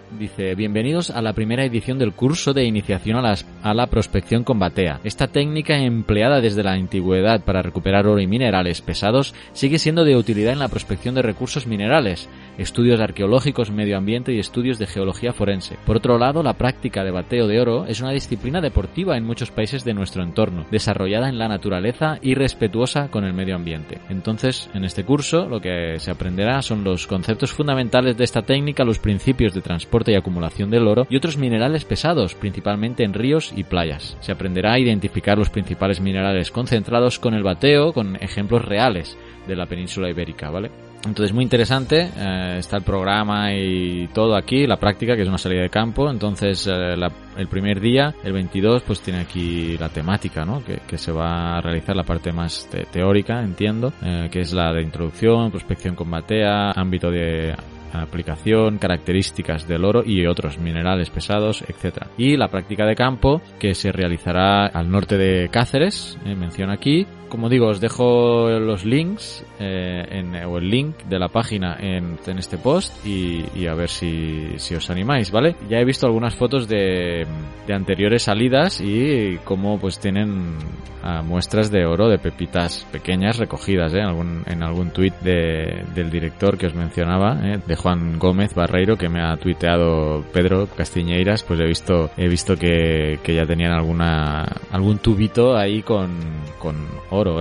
Dice, bienvenidos a la primera edición del curso de iniciación a, las- a la prospección con batea. Esta técnica empleada desde la antigüedad para recuperar oro y minerales pesados sigue siendo de utilidad en la prospección de recursos minerales, estudios arqueológicos, medio ambiente y estudios de geología forense. Por otro lado, la práctica de bateo de oro es una disciplina deportiva en muchos países de nuestro entorno, desarrollada en la naturaleza y respetuosa con el medio ambiente. Entonces, en este curso lo que se aprenderá son los conceptos fundamentales de esta técnica, los principios de transporte y acumulación del oro y otros minerales pesados, principalmente en ríos y playas. Se aprenderá a identificar los principales minerales concentrados con el bateo, con ejemplos reales de la península ibérica, ¿vale? Entonces muy interesante, eh, está el programa y todo aquí, la práctica que es una salida de campo, entonces eh, la- el primer día, el 22, pues tiene aquí la temática, ¿no? Que, que se va a realizar la parte más te- teórica, entiendo, eh, que es la de introducción, prospección con batea, ámbito de aplicación, características del oro y otros minerales pesados, etcétera. Y la práctica de campo que se realizará al norte de Cáceres, eh, menciona aquí. Como digo, os dejo los links eh, en- o el link de la página en, en este post y, a ver si, si os animáis, ¿vale? Ya he visto algunas fotos de, de anteriores salidas y cómo pues tienen ah, muestras de oro de pepitas pequeñas recogidas ¿eh? en algún, en algún tuit de, del director que os mencionaba, ¿eh? de Juan Gómez Barreiro, que me ha tuiteado Pedro Castiñeiras, pues he visto, he visto que, ya tenían alguna, algún tubito ahí con, con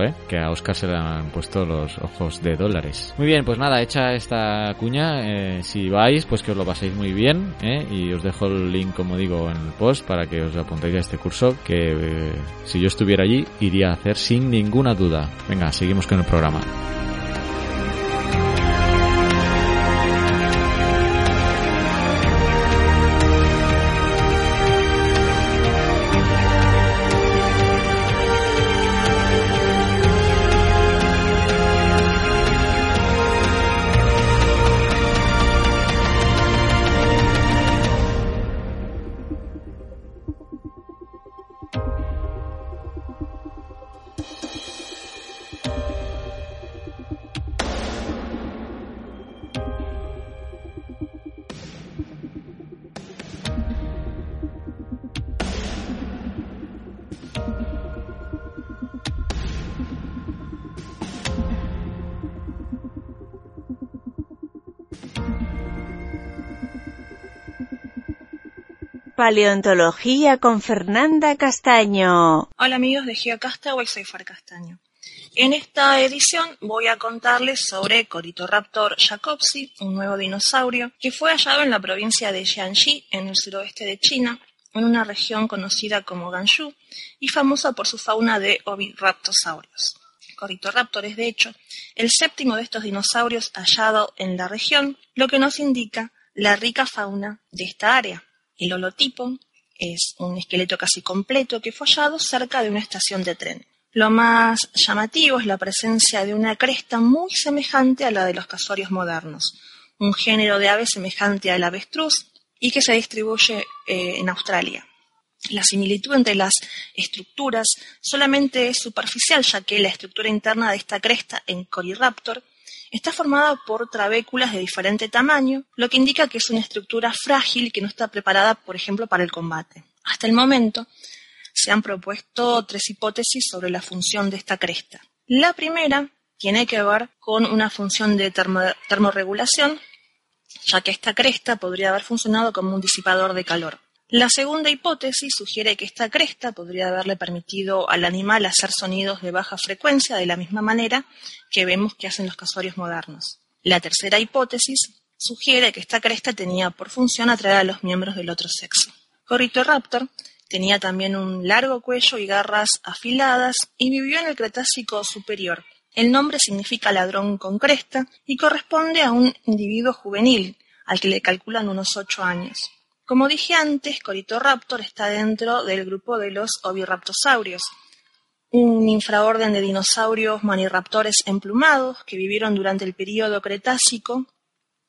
¿eh? que a Oscar se le han puesto los ojos de dólares. Muy bien, pues nada, hecha esta cuña, eh, si vais, pues que os lo paséis muy bien, ¿eh? y os dejo el link, como digo, en el post para que os apuntéis a este curso, que eh, si yo estuviera allí, iría a hacer sin ninguna duda. Venga, seguimos con el programa. Paleontología con Fernanda Castaño. Hola amigos de GeoCastaway, soy Far Castaño. En esta edición voy a contarles sobre Coritoraptor jacobsi, un nuevo dinosaurio que fue hallado en la provincia de Jiangxi, en el suroeste de China, en una región conocida como Gansu y famosa por su fauna de oviraptosaurios. Coritoraptor es, de hecho, el séptimo de estos dinosaurios hallado en la región, lo que nos indica la rica fauna de esta área. El holotipo es un esqueleto casi completo que fue hallado cerca de una estación de tren. Lo más llamativo es la presencia de una cresta muy semejante a la de los casuarios modernos, un género de ave semejante al avestruz y que se distribuye eh, en Australia. La similitud entre las estructuras solamente es superficial, ya que la estructura interna de esta cresta en Coriraptor está formada por trabéculas de diferente tamaño, lo que indica que es una estructura frágil que no está preparada, por ejemplo, para el combate. Hasta el momento se han propuesto tres hipótesis sobre la función de esta cresta. La primera tiene que ver con una función de termorregulación, ya que esta cresta podría haber funcionado como un disipador de calor. La segunda hipótesis sugiere que esta cresta podría haberle permitido al animal hacer sonidos de baja frecuencia de la misma manera que vemos que hacen los casuarios modernos. La tercera hipótesis sugiere que esta cresta tenía por función atraer a los miembros del otro sexo. Raptor tenía también un largo cuello y garras afiladas y vivió en el Cretácico superior. El nombre significa ladrón con cresta y corresponde a un individuo juvenil, al que le calculan unos ocho años. Como dije antes, Raptor está dentro del grupo de los oviraptosaurios, un infraorden de dinosaurios maniraptores emplumados que vivieron durante el período Cretácico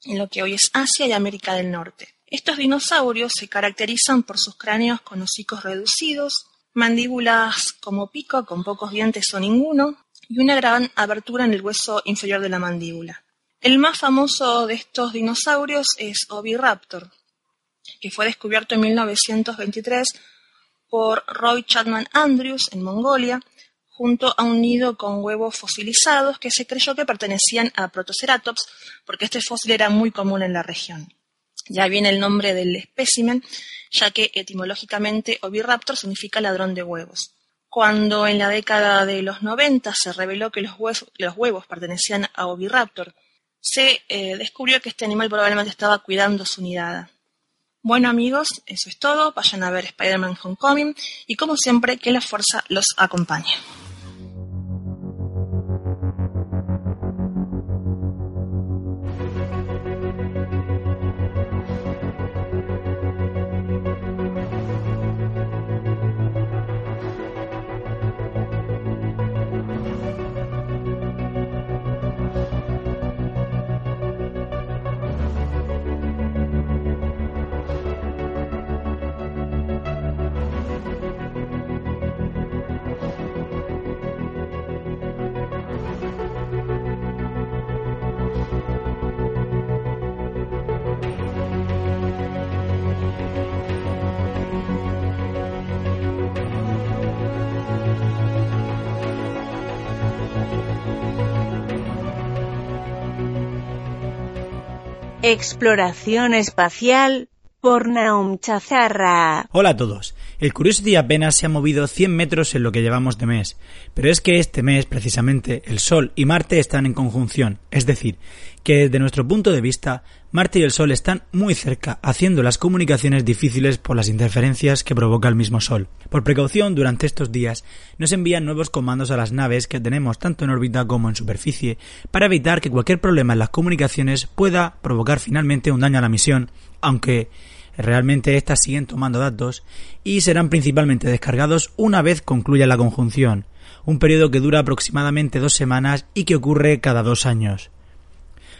en lo que hoy es Asia y América del Norte. Estos dinosaurios se caracterizan por sus cráneos con hocicos reducidos, mandíbulas como pico con pocos dientes o ninguno y una gran abertura en el hueso inferior de la mandíbula. El más famoso de estos dinosaurios es Oviraptor, que fue descubierto en 1923 por Roy Chapman Andrews en Mongolia, junto a un nido con huevos fosilizados que se creyó que pertenecían a Protoceratops, porque este fósil era muy común en la región. Ya viene el nombre del espécimen, ya que etimológicamente oviraptor significa ladrón de huevos. Cuando en la década de los 90 se reveló que los huevos, pertenecían a oviraptor, se eh, descubrió que este animal probablemente estaba cuidando su nidada. Bueno amigos, eso es todo. Vayan a ver Spider-Man Homecoming y como siempre, que la fuerza los acompañe. Exploración espacial Chazarra. Hola a todos. El Curiosity apenas se ha movido 100 metros en lo que llevamos de mes, pero es que este mes, precisamente, el Sol y Marte están en conjunción, es decir, que desde nuestro punto de vista, Marte y el Sol están muy cerca, haciendo las comunicaciones difíciles por las interferencias que provoca el mismo Sol. Por precaución, durante estos días nos envían nuevos comandos a las naves que tenemos tanto en órbita como en superficie, para evitar que cualquier problema en las comunicaciones pueda provocar finalmente un daño a la misión, aunque realmente estas siguen tomando datos y serán principalmente descargados una vez concluya la conjunción, un periodo que dura aproximadamente dos semanas y que ocurre cada dos años.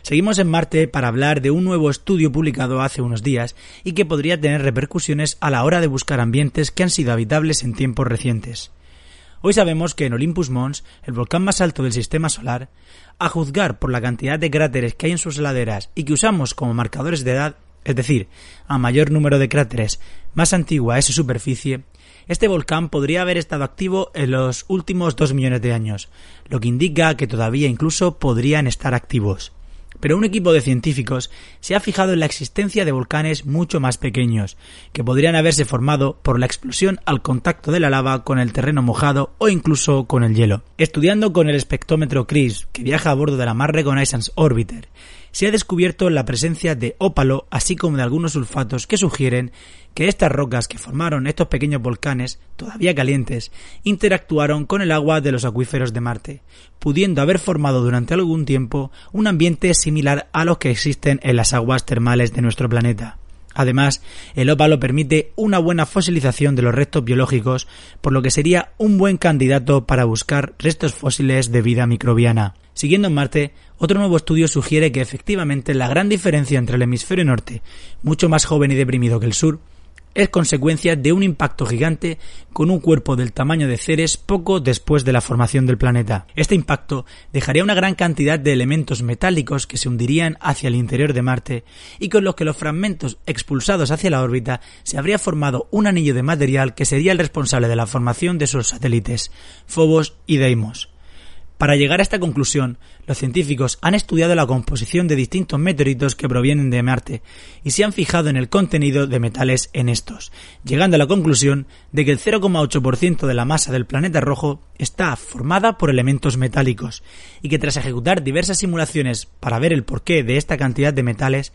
Seguimos en Marte para hablar de un nuevo estudio publicado hace unos días y que podría tener repercusiones a la hora de buscar ambientes que han sido habitables en tiempos recientes. Hoy sabemos que en Olympus Mons, el volcán más alto del sistema solar, a juzgar por la cantidad de cráteres que hay en sus laderas y que usamos como marcadores de edad, es decir, a mayor número de cráteres, más antigua es su superficie, este volcán podría haber estado activo en los últimos dos millones de años, lo que indica que todavía incluso podrían estar activos pero un equipo de científicos se ha fijado en la existencia de volcanes mucho más pequeños, que podrían haberse formado por la explosión al contacto de la lava con el terreno mojado o incluso con el hielo. Estudiando con el espectrómetro CRIS, que viaja a bordo de la Mars Reconnaissance Orbiter, se ha descubierto la presencia de ópalo, así como de algunos sulfatos que sugieren que estas rocas que formaron estos pequeños volcanes, todavía calientes, interactuaron con el agua de los acuíferos de Marte, pudiendo haber formado durante algún tiempo un ambiente similar a los que existen en las aguas termales de nuestro planeta. Además, el ópalo permite una buena fosilización de los restos biológicos, por lo que sería un buen candidato para buscar restos fósiles de vida microbiana. Siguiendo en Marte, otro nuevo estudio sugiere que efectivamente la gran diferencia entre el hemisferio norte, mucho más joven y deprimido que el sur, es consecuencia de un impacto gigante con un cuerpo del tamaño de Ceres poco después de la formación del planeta. Este impacto dejaría una gran cantidad de elementos metálicos que se hundirían hacia el interior de Marte y con los que los fragmentos expulsados hacia la órbita se habría formado un anillo de material que sería el responsable de la formación de sus satélites, Phobos y Deimos. Para llegar a esta conclusión, los científicos han estudiado la composición de distintos meteoritos que provienen de Marte y se han fijado en el contenido de metales en estos, llegando a la conclusión de que el 0,8% de la masa del planeta rojo está formada por elementos metálicos y que tras ejecutar diversas simulaciones para ver el porqué de esta cantidad de metales,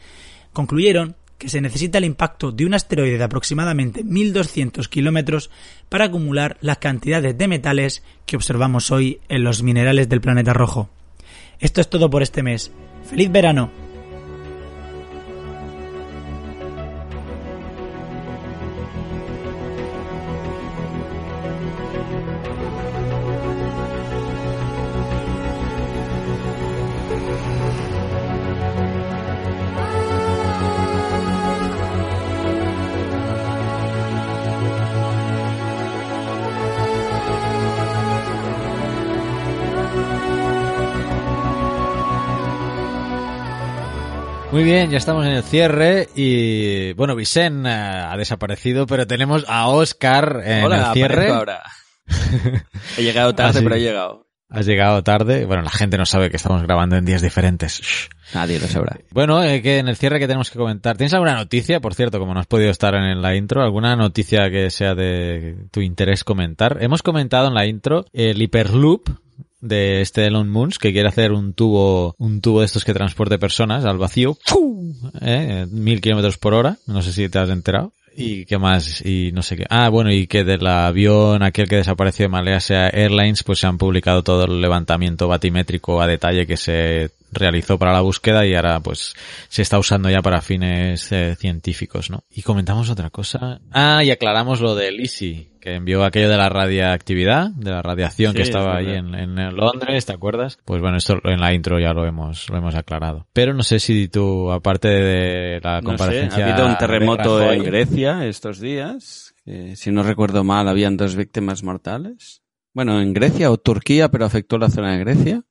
concluyeron que se necesita el impacto de un asteroide de aproximadamente 1200 kilómetros para acumular las cantidades de metales que observamos hoy en los minerales del planeta rojo. Esto es todo por este mes. ¡Feliz verano! Bien, ya estamos en el cierre y bueno, Vicen eh, ha desaparecido, pero tenemos a Oscar en Hola, el cierre. ahora. He llegado tarde, Ah, sí. pero he llegado. Has llegado tarde. Bueno, la gente no sabe que estamos grabando en días diferentes. Shh. Nadie lo sabrá. Bueno, eh, que en el cierre que tenemos que comentar. ¿Tienes alguna noticia, por cierto, como no has podido estar en la intro? ¿Alguna noticia que sea de tu interés comentar? Hemos comentado en la intro el Hyperloop de este Elon Musk que quiere hacer un tubo, un tubo de estos que transporte personas al vacío. ¿eh? mil kilómetros por hora. No sé si te has enterado. ¿Y qué más? Y no sé qué. Ah, bueno, y que del avión aquel que desapareció de Malaysia Airlines, pues se han publicado todo el levantamiento batimétrico a detalle que se realizó para la búsqueda y ahora pues se está usando ya para fines eh, científicos, ¿no? Y comentamos otra cosa. Ah, y aclaramos lo de Lisi, que envió aquello de la radiactividad, de la radiación Sí, que es estaba ahí en, en Londres, ¿te acuerdas? Pues bueno, esto en la intro ya lo hemos, lo hemos aclarado. Pero no sé si tú, aparte de la No sé, comparecencia... ha habido un terremoto Rajoy- en Grecia estos días. si no recuerdo mal, habían dos víctimas mortales. Bueno, en Grecia o Turquía, pero afectó la zona de Grecia.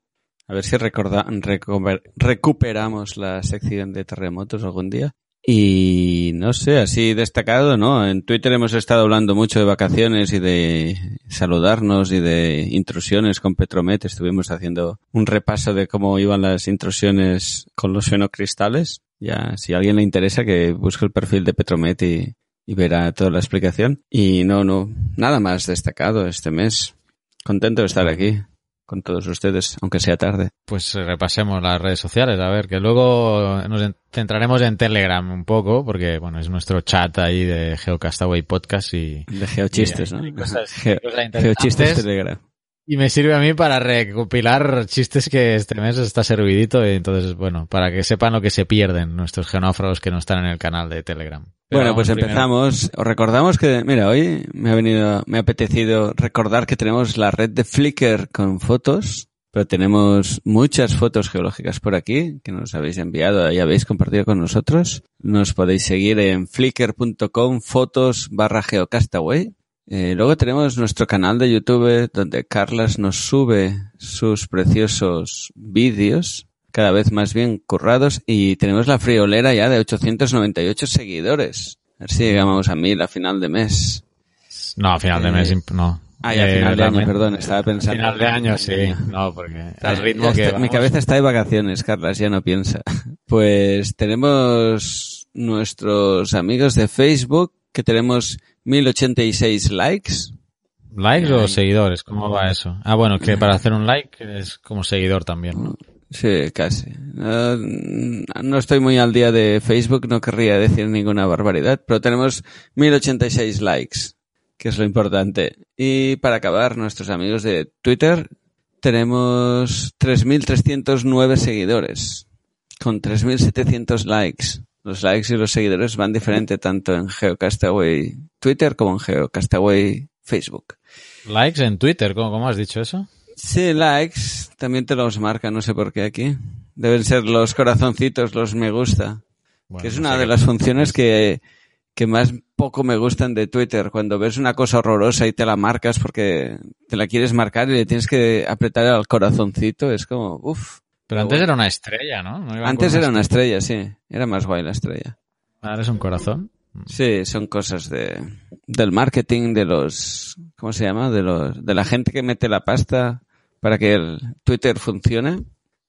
A ver si recorda- recuper- recuperamos la sección de terremotos algún día. Y no sé, así destacado, ¿no? En Twitter hemos estado hablando mucho de vacaciones y de saludarnos y de intrusiones con Petromet. Estuvimos haciendo un repaso de cómo iban las intrusiones con los fenocristales. Ya, si a alguien le interesa, que busque el perfil de Petromet y, y verá toda la explicación. Y no, no, nada más destacado este mes. Contento de estar aquí con todos ustedes, aunque sea tarde. Pues eh, repasemos las redes sociales, a ver, que luego nos en- centraremos en Telegram un poco, porque bueno, es nuestro chat ahí de Geocastaway Podcast y... De geochistes, y ¿no? Cosas, Geo- cosas geochistes Telegram. Y me sirve a mí para recopilar chistes que este mes está servidito y entonces, bueno, para que sepan lo que se pierden nuestros geonáufragos que no están en el canal de Telegram. Pero Bueno, pues primero- empezamos. Os recordamos que, mira, hoy me ha venido, me ha apetecido recordar que tenemos la red de Flickr con fotos, pero tenemos muchas fotos geológicas por aquí que nos habéis enviado y habéis compartido con nosotros. Nos podéis seguir en flickr.com fotos barra geocastaway. Eh, luego tenemos nuestro canal de YouTube donde Carlas nos sube sus preciosos vídeos cada vez más bien currados y tenemos la friolera ya de 898 seguidores. A ver si llegamos a mil a final de mes. No, a final de Eh, mes, imp- no. Ah, ya, a Eh, final de año, perdón, estaba pensando. Final de año, sí. No, porque al Ya ritmo que está- mi cabeza está de vacaciones, Carlas, ya no piensa. Pues tenemos nuestros amigos de Facebook, que tenemos 1086 likes. ¿Likes o seguidores? ¿Cómo va eso? Ah, bueno, que para hacer un like es como seguidor también, ¿no? Sí, casi. No, estoy muy al día de Facebook, no querría decir ninguna barbaridad, pero tenemos 1086 likes, que es lo importante. Y para acabar, nuestros amigos de Twitter, tenemos 3309 seguidores, con 3700 likes. Los likes y los seguidores van diferente tanto en GeoCastaway Twitter como en GeoCastaway Facebook. Likes en Twitter, ¿cómo, cómo has dicho eso? Sí, likes, también te los marca, no sé por qué aquí. Deben ser los corazoncitos, los me gusta. Bueno, que es no una sé de las funciones que, que más poco me gustan de Twitter. Cuando ves una cosa horrorosa y te la marcas porque te la quieres marcar y le tienes que apretar al corazoncito, es como, uff. Pero antes era una estrella, ¿no? ¿No Antes era una estrella, sí. Era más guay la estrella. Ahora es un corazón. Sí, son cosas de del marketing, de los ¿cómo se llama? De los de la gente que mete la pasta para que el Twitter funcione,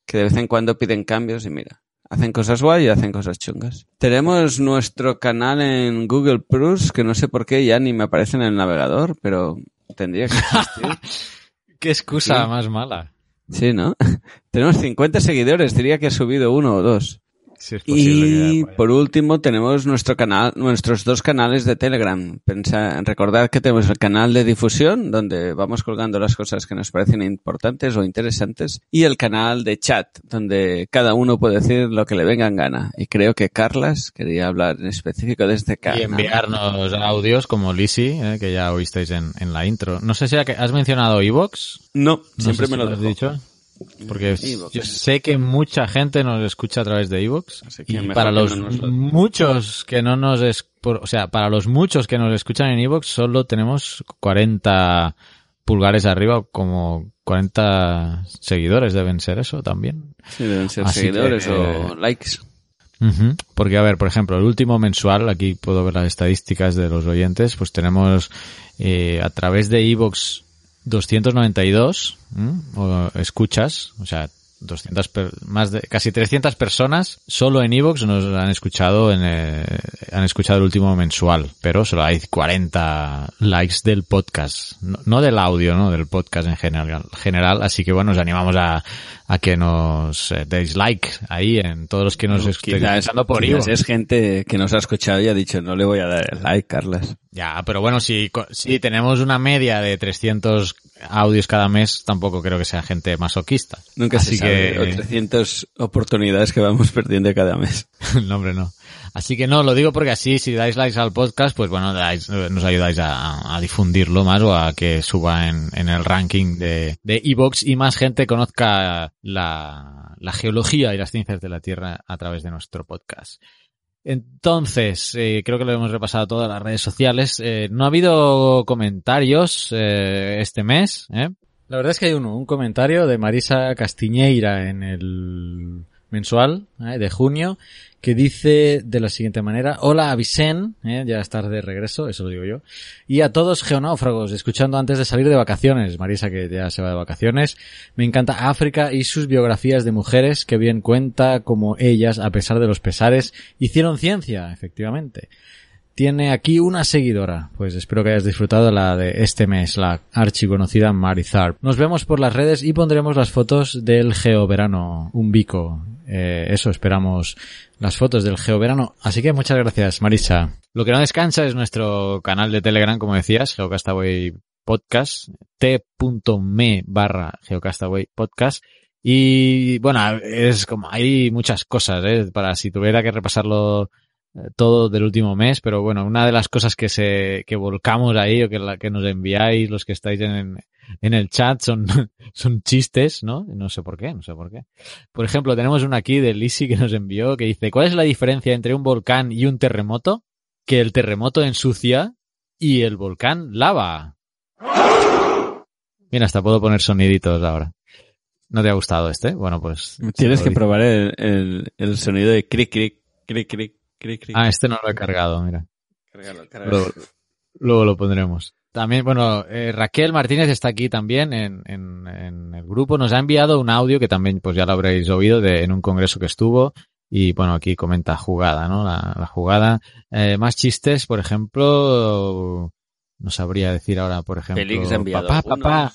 que de vez en cuando piden cambios y mira, hacen cosas guay y hacen cosas chungas. Tenemos nuestro canal en Google Plus, que no sé por qué ya ni me aparece en el navegador, pero tendría que existir. Qué excusa Sí. más mala. Sí, ¿no? Tenemos 50 seguidores, diría que ha subido uno o dos. Si es posible Y por último tenemos nuestro canal, nuestros dos canales de Telegram. Pensa, recordad que tenemos el canal de difusión, donde vamos colgando las cosas que nos parecen importantes o interesantes, y el canal de chat, donde cada uno puede decir lo que le venga en gana. Y creo que Carlas quería hablar en específico de este canal. Y enviarnos audios como Lisi, eh, que ya oísteis en, en la intro. No sé si has mencionado Evox. No, siempre si me lo has dejo. dicho. Porque yo sé que mucha gente nos escucha a través de Evox. Y para los no nos lo- muchos que no nos es, o sea, para los muchos que nos escuchan en Evox, solo tenemos 40 pulgares arriba, como 40 seguidores deben ser eso también. Sí, deben ser Así seguidores que, o likes. Ujú, Porque, a ver, por ejemplo, el último mensual, aquí puedo ver las estadísticas de los oyentes, pues tenemos eh, a través de Evox 292 ¿m? o escuchas, o sea, 200 per- más de casi 300 personas solo en Evox nos han escuchado en eh, han escuchado el último mensual, pero solo hay 40 likes del podcast, no, no del audio, no del podcast en general, general, así que bueno, os animamos a, a que nos eh, deis like ahí en todos los que nos estéis Quizás, escuchando por Evox. es gente que nos ha escuchado y ha dicho, no le voy a dar el like, Carlas. Ya, pero bueno, si, si tenemos una media de 300 audios cada mes, tampoco creo que sea gente masoquista. Nunca Así se sabe. O 300 oportunidades que vamos perdiendo cada mes. no, hombre, no. Así que no, lo digo porque así, si dais likes al podcast, pues bueno, dais- nos ayudáis a, a difundirlo más o a que suba en, en el ranking de, de Evox y más gente conozca la, la geología y las ciencias de la Tierra a través de nuestro podcast. Entonces, eh, creo que lo hemos repasado todas las redes sociales. Eh, no ha habido comentarios eh, este mes. ¿eh? La verdad es que hay uno, un comentario de Marisa Castiñeira en el mensual ¿eh? de junio que dice de la siguiente manera, hola a Vicen, ¿eh? ya estás de regreso, eso lo digo yo, y a todos geonáufragos, escuchando antes de salir de vacaciones, Marisa que ya se va de vacaciones, me encanta África y sus biografías de mujeres que bien cuenta como ellas, a pesar de los pesares, hicieron ciencia, efectivamente. Tiene aquí una seguidora, pues espero que hayas disfrutado la de este mes, la archiconocida Mari Tharp. Nos vemos por las redes y pondremos las fotos del geoverano, un bico. Eh, eso esperamos, las fotos del geoverano. Así que muchas gracias, Marisa. Lo que no descansa es nuestro canal de Telegram, como decías, Geocastaway Podcast, t.me barra Geocastaway Podcast. Y bueno, es como, hay muchas cosas, ¿eh? Para si tuviera que repasarlo todo del último mes, pero bueno, una de las cosas que se, que volcamos ahí o que, la, que nos enviáis los que estáis en, en el chat son, son chistes, ¿no? No sé por qué, no sé por qué. Por ejemplo, tenemos una aquí de Lisi que nos envió que dice, ¿cuál es la diferencia entre un volcán y un terremoto? Que el terremoto ensucia y el volcán lava. Bien, hasta puedo poner soniditos ahora. ¿No te ha gustado este? Bueno, pues... Tienes que probar el, el, el sonido de cric, cric, cric, cric, Ah, este no lo he cargado, mira. Cárgalo, cárgalo. Luego, luego lo pondremos. También, bueno, eh, Raquel Martínez está aquí también en, en, en el grupo. Nos ha enviado un audio que también, pues ya lo habréis oído, de, en un congreso que estuvo. Y bueno, aquí comenta jugada, ¿no? La, la jugada. Eh, más chistes, por ejemplo, no sabría decir ahora, por ejemplo. Félix ha enviado papá, algunos. papá.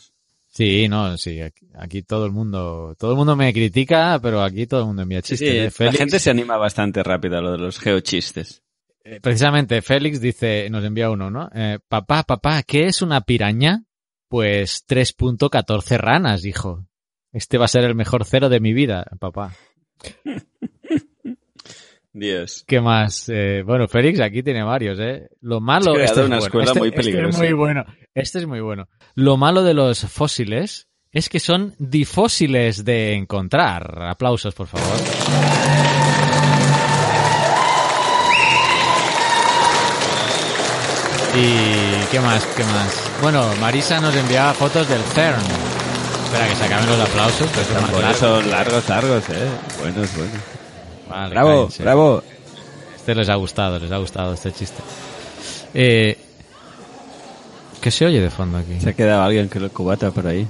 Sí, no, sí, aquí, aquí todo el mundo, todo el mundo me critica, pero aquí todo el mundo envía chistes. sí, ¿eh? la gente se anima bastante rápido a lo de los geochistes. eh, precisamente Félix dice, nos envía uno, ¿no? Eh, papá, papá, ¿qué es una piraña? Pues 3.14 ranas, hijo. Este va a ser el mejor cero de mi vida, papá. Dios. ¿Qué más? Eh, bueno, Félix aquí tiene varios, ¿eh? Lo malo... Creado este es una bueno, escuela este- muy este peligrosa. es muy bueno. Este es muy bueno. Lo malo de los fósiles es que son difósiles de encontrar. Aplausos, por favor. Y qué más, qué más. Bueno, Marisa nos enviaba fotos del CERN. Espera que se acaben los aplausos. Que son largos. eso largos, largos, eh. Buenos, buenos. Vale, bravo, cállense. bravo. Este les ha gustado, les ha gustado este chiste. Eh, ¿Qué se oye de fondo aquí? Se ha quedado alguien que lo cubata por ahí.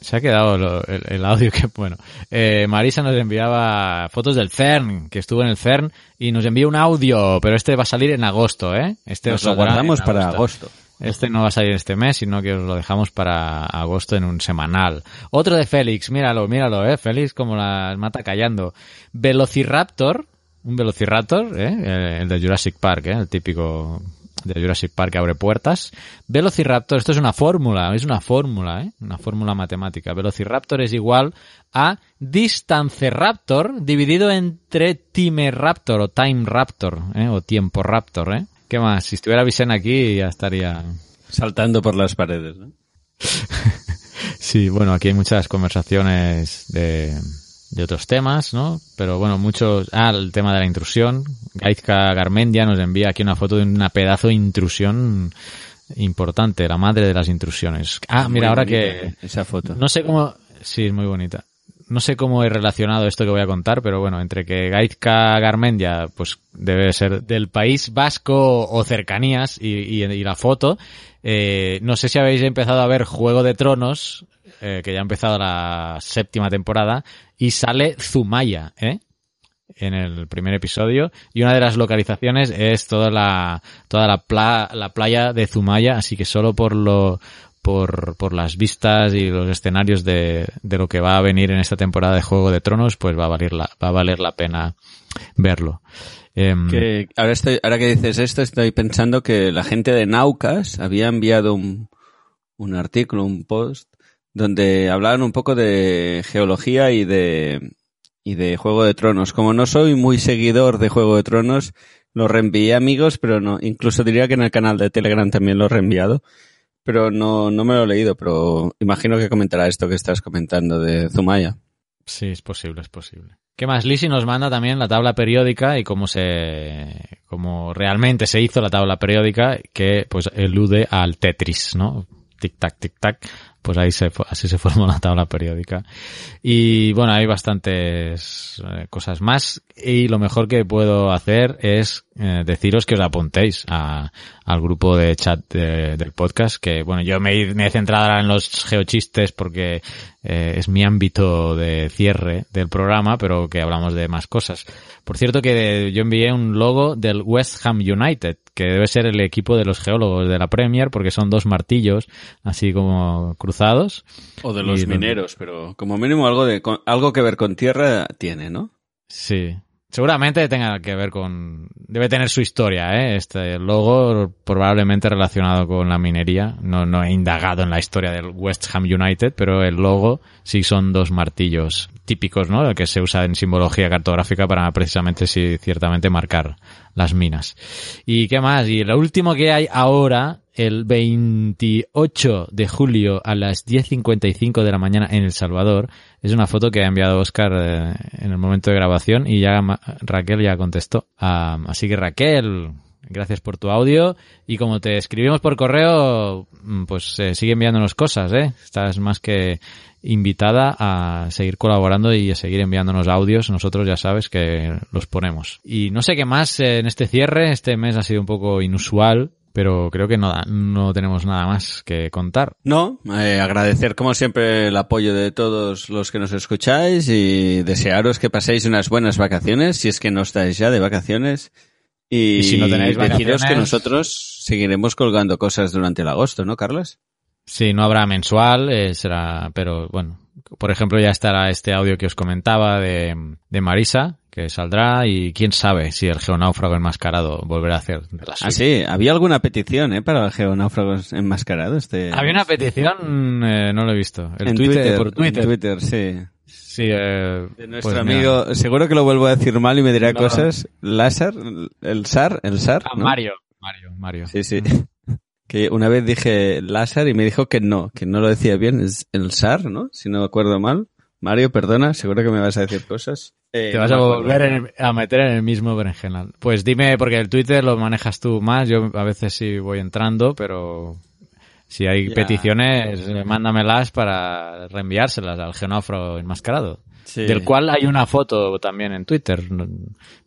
Se ha quedado lo- el, el audio que, bueno. Eh, Marisa nos enviaba fotos del CERN, que estuvo en el CERN, y nos envía un audio, pero este va a salir en agosto, ¿eh? Este Nos os lo guardamos para agosto. Este no va a salir este mes, sino que os lo dejamos para agosto en un semanal. Otro de Félix, míralo, míralo, ¿eh? Félix como las mata callando. Velociraptor, un Velociraptor, ¿eh? El, el de Jurassic Park, ¿eh? El típico de Jurassic Park que abre puertas. Velociraptor, esto es una fórmula, es una fórmula, ¿eh? Una fórmula matemática. Velociraptor es igual a Distanceraptor dividido entre Timeraptor o Time Raptor, ¿eh? O Tiempo Raptor, ¿eh? ¿Qué más? Si estuviera Vicen aquí ya estaría... Saltando por las paredes, ¿no? Sí, bueno, aquí hay muchas conversaciones de, de otros temas, ¿no? Pero bueno, muchos... Ah, el tema de la intrusión. Gaizka Garmendia nos envía aquí una foto de una pedazo de intrusión importante, la madre de las intrusiones. Ah, Muy mira, ahora que... Esa foto. No sé cómo... Sí, es muy bonita. No sé cómo he relacionado esto que voy a contar, pero bueno, entre que Gaizka Garmendia, pues debe ser del País Vasco o cercanías y, y- y la foto, eh, no sé si habéis empezado a ver Juego de Tronos, eh, que ya ha empezado la séptima temporada, y sale Zumaya, ¿eh? en el primer episodio y una de las localizaciones es toda la toda la, pla- la playa de Zumaya así que solo por lo por, por las vistas y los escenarios de, de lo que va a venir en esta temporada de Juego de Tronos pues va a valer la va a valer la pena verlo Em, ahora, estoy, ahora que dices esto, estoy pensando que la gente de Naucas había enviado un, un artículo, un post, donde hablaban un poco de geología y de, y de Juego de Tronos. Como no soy muy seguidor de Juego de Tronos, lo reenvié amigos, pero no, incluso diría que en el canal de Telegram también lo he reenviado. Pero no, no me lo he leído, pero imagino que comentará esto que estás comentando de Zumaya. Sí, es posible, es posible. ¿Qué más? Lisi nos manda también la tabla periódica y cómo se, cómo realmente se hizo la tabla periódica que pues elude al Tetris, ¿no? Tic tac, tic tac. Pues ahí se, así se formó la tabla periódica. Y bueno, hay bastantes eh, cosas más y lo mejor que puedo hacer es eh, deciros que os apuntéis a, al grupo de chat de- del podcast que bueno, yo me, he- me he centrado ahora en los geochistes porque eh, es mi ámbito de cierre del programa, pero que hablamos de más cosas. Por cierto que yo envié un logo del West Ham United, que debe ser el equipo de los geólogos de la Premier, porque son dos martillos así como cruzados. O de los Y mineros, pero como mínimo algo de algo que ver con tierra tiene, ¿no? Sí. Seguramente tenga que ver con... Debe tener su historia, ¿eh? Este logo probablemente relacionado con la minería. No, no he indagado en la historia del West Ham United, pero el logo sí son dos martillos típicos, ¿no? El que se usa en simbología cartográfica para precisamente, sí, ciertamente marcar las minas. ¿Y qué más? Y lo último que hay ahora, el 28 de julio a las 10.55 de la mañana en El Salvador, es una foto que ha enviado Oscar eh, en el momento de grabación y ya Raquel ya contestó. Así que Raquel, gracias por tu audio y como te escribimos por correo, mm, pues eh, sigue enviándonos cosas, ¿eh? Estás más que invitada a seguir colaborando y a seguir enviándonos audios. Nosotros ya sabes que los ponemos. Y no sé qué más eh, en este cierre. Este mes ha sido un poco inusual, pero creo que no, no tenemos nada más que contar. No, eh, agradecer como siempre el apoyo de todos los que nos escucháis y desearos que paséis unas buenas vacaciones, si es que no estáis ya de vacaciones. Y, Y si no tenéis deciros que vacaciones- nosotros seguiremos colgando cosas durante el agosto, ¿no, Carlos? Sí, no habrá mensual, eh, será, pero bueno, por ejemplo ya estará este audio que os comentaba de, de Marisa, que saldrá y quién sabe si el geonáufrago enmascarado volverá a hacer de las Ah, sí, había alguna petición, ¿eh? Para el geonáufrago enmascarado. Este... Había una petición, eh, no lo he visto. El en Twitter, Twitter, por Twitter. en Twitter, sí. Sí, eh, De nuestro pues mira. amigo, seguro que lo vuelvo a decir mal y me dirá No. cosas. Lázar, el SAR, el SAR. Ah, ¿no? Mario, Mario, Mario. Sí, sí. Que una vez dije Lázar y me dijo que no, que no lo decía bien. Es el SAR, ¿no? Si no me acuerdo mal. Mario, perdona, seguro que me vas a decir cosas. Eh, Te vas a volver en- a meter en el mismo berenjenal. Pues dime, porque el Twitter lo manejas tú más, yo a veces sí voy entrando, pero si hay Ya. peticiones, eh, mándamelas para reenviárselas al genóforo enmascarado. Sí. Del cual hay una foto también en Twitter.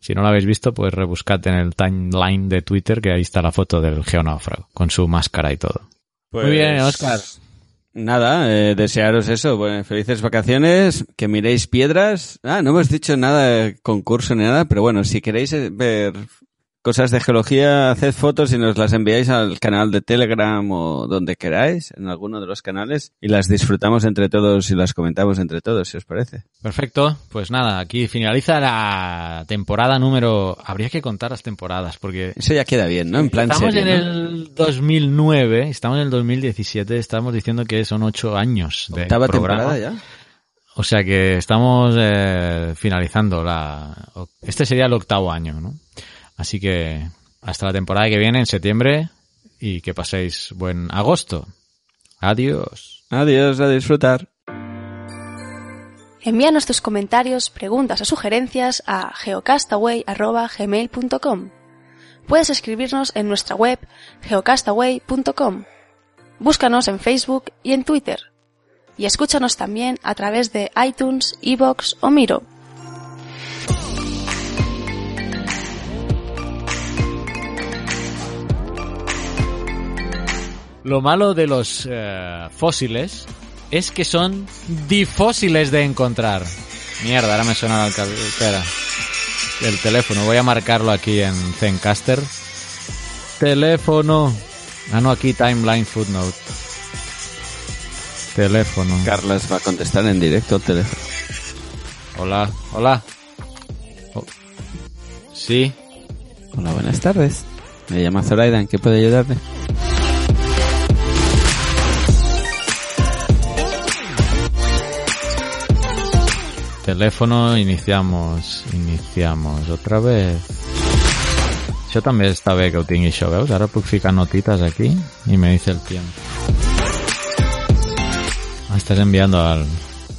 Si no la habéis visto, pues rebuscad en el timeline de Twitter, que ahí está la foto del geonáufrago, con su máscara y todo. Pues, Muy bien, Oscar. Nada, eh, desearos eso. Bueno, felices vacaciones, que miréis piedras. Ah, no hemos dicho nada de concurso ni nada, pero bueno, si queréis eh, ver cosas de geología, haced fotos y nos las enviáis al canal de Telegram o donde queráis, en alguno de los canales, y las disfrutamos entre todos y las comentamos entre todos, si os parece. Perfecto, pues nada, aquí finaliza la temporada número... Habría que contar las temporadas, porque... Eso ya queda bien, ¿no? En plan Estamos serio, en ¿no? el 2009, estamos en el 2017, estamos diciendo que son ocho años de Octava programa. temporada ya. O sea que estamos eh, finalizando la... Este sería el octavo año, ¿no? Así que hasta la temporada que viene, en septiembre, y que paséis buen agosto. Adiós. Adiós, a disfrutar. Envíanos tus comentarios, preguntas o sugerencias a geocastaway.gmail.com. Puedes escribirnos en nuestra web geocastaway.com. Búscanos en Facebook y en Twitter. Y escúchanos también a través de iTunes, Evox o Miro. Lo malo de los eh, fósiles es que son difósiles de encontrar. Mierda, ahora me suena el, espera. el teléfono. Voy a marcarlo aquí en Zencaster. Teléfono. Ah, no, aquí Timeline Footnote. Teléfono. Carlas va a contestar en directo al teléfono. Hola, hola. Oh. Sí. Hola, buenas tardes. Me llama Zoraida, ¿en qué puedo ayudarle? Teléfono, iniciamos, iniciamos otra vez. Això també està bé que ho tingui això, veus? Ara puc ficar notitas aquí y me dice el tiempo. Ah, estás enviando al,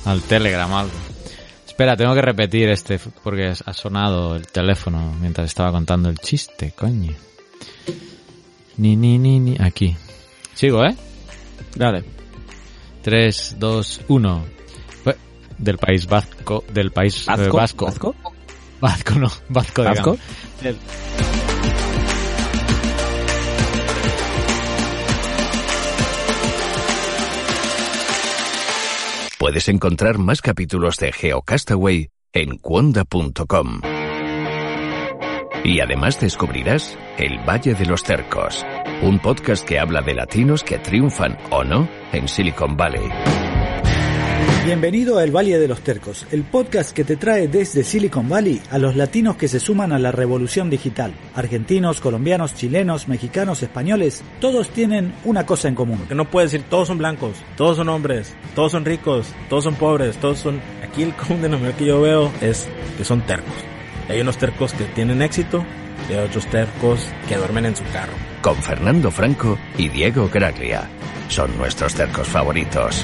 al Telegram algo. Espera, tengo que repetir este porque ha sonado el teléfono mientras estaba contando el chiste, coño. Ni, ni, ni, ni. Aquí. Sigo, ¿eh? Dale. 3, 2, 1. Del país vasco. Del país eh, ¿Vasco? vasco. ¿Vasco? No. Vasco, ¿Vasco? Del- Puedes encontrar más capítulos de GeoCastaway en cuonda.com. Y además descubrirás El Valle de los Cercos, un podcast que habla de latinos que triunfan o no en Silicon Valley. Bienvenido a El Valle de los Tercos, el podcast que te trae desde Silicon Valley a los latinos que se suman a la revolución digital. Argentinos, colombianos, chilenos, mexicanos, españoles, todos tienen una cosa en común. Que no puedes decir todos son blancos, todos son hombres, todos son ricos, todos son pobres, todos son... Aquí el común denominador que yo veo es que son tercos. Hay unos tercos que tienen éxito y hay otros tercos que duermen en su carro. Con Fernando Franco y Diego Graglia. Son nuestros cercos favoritos.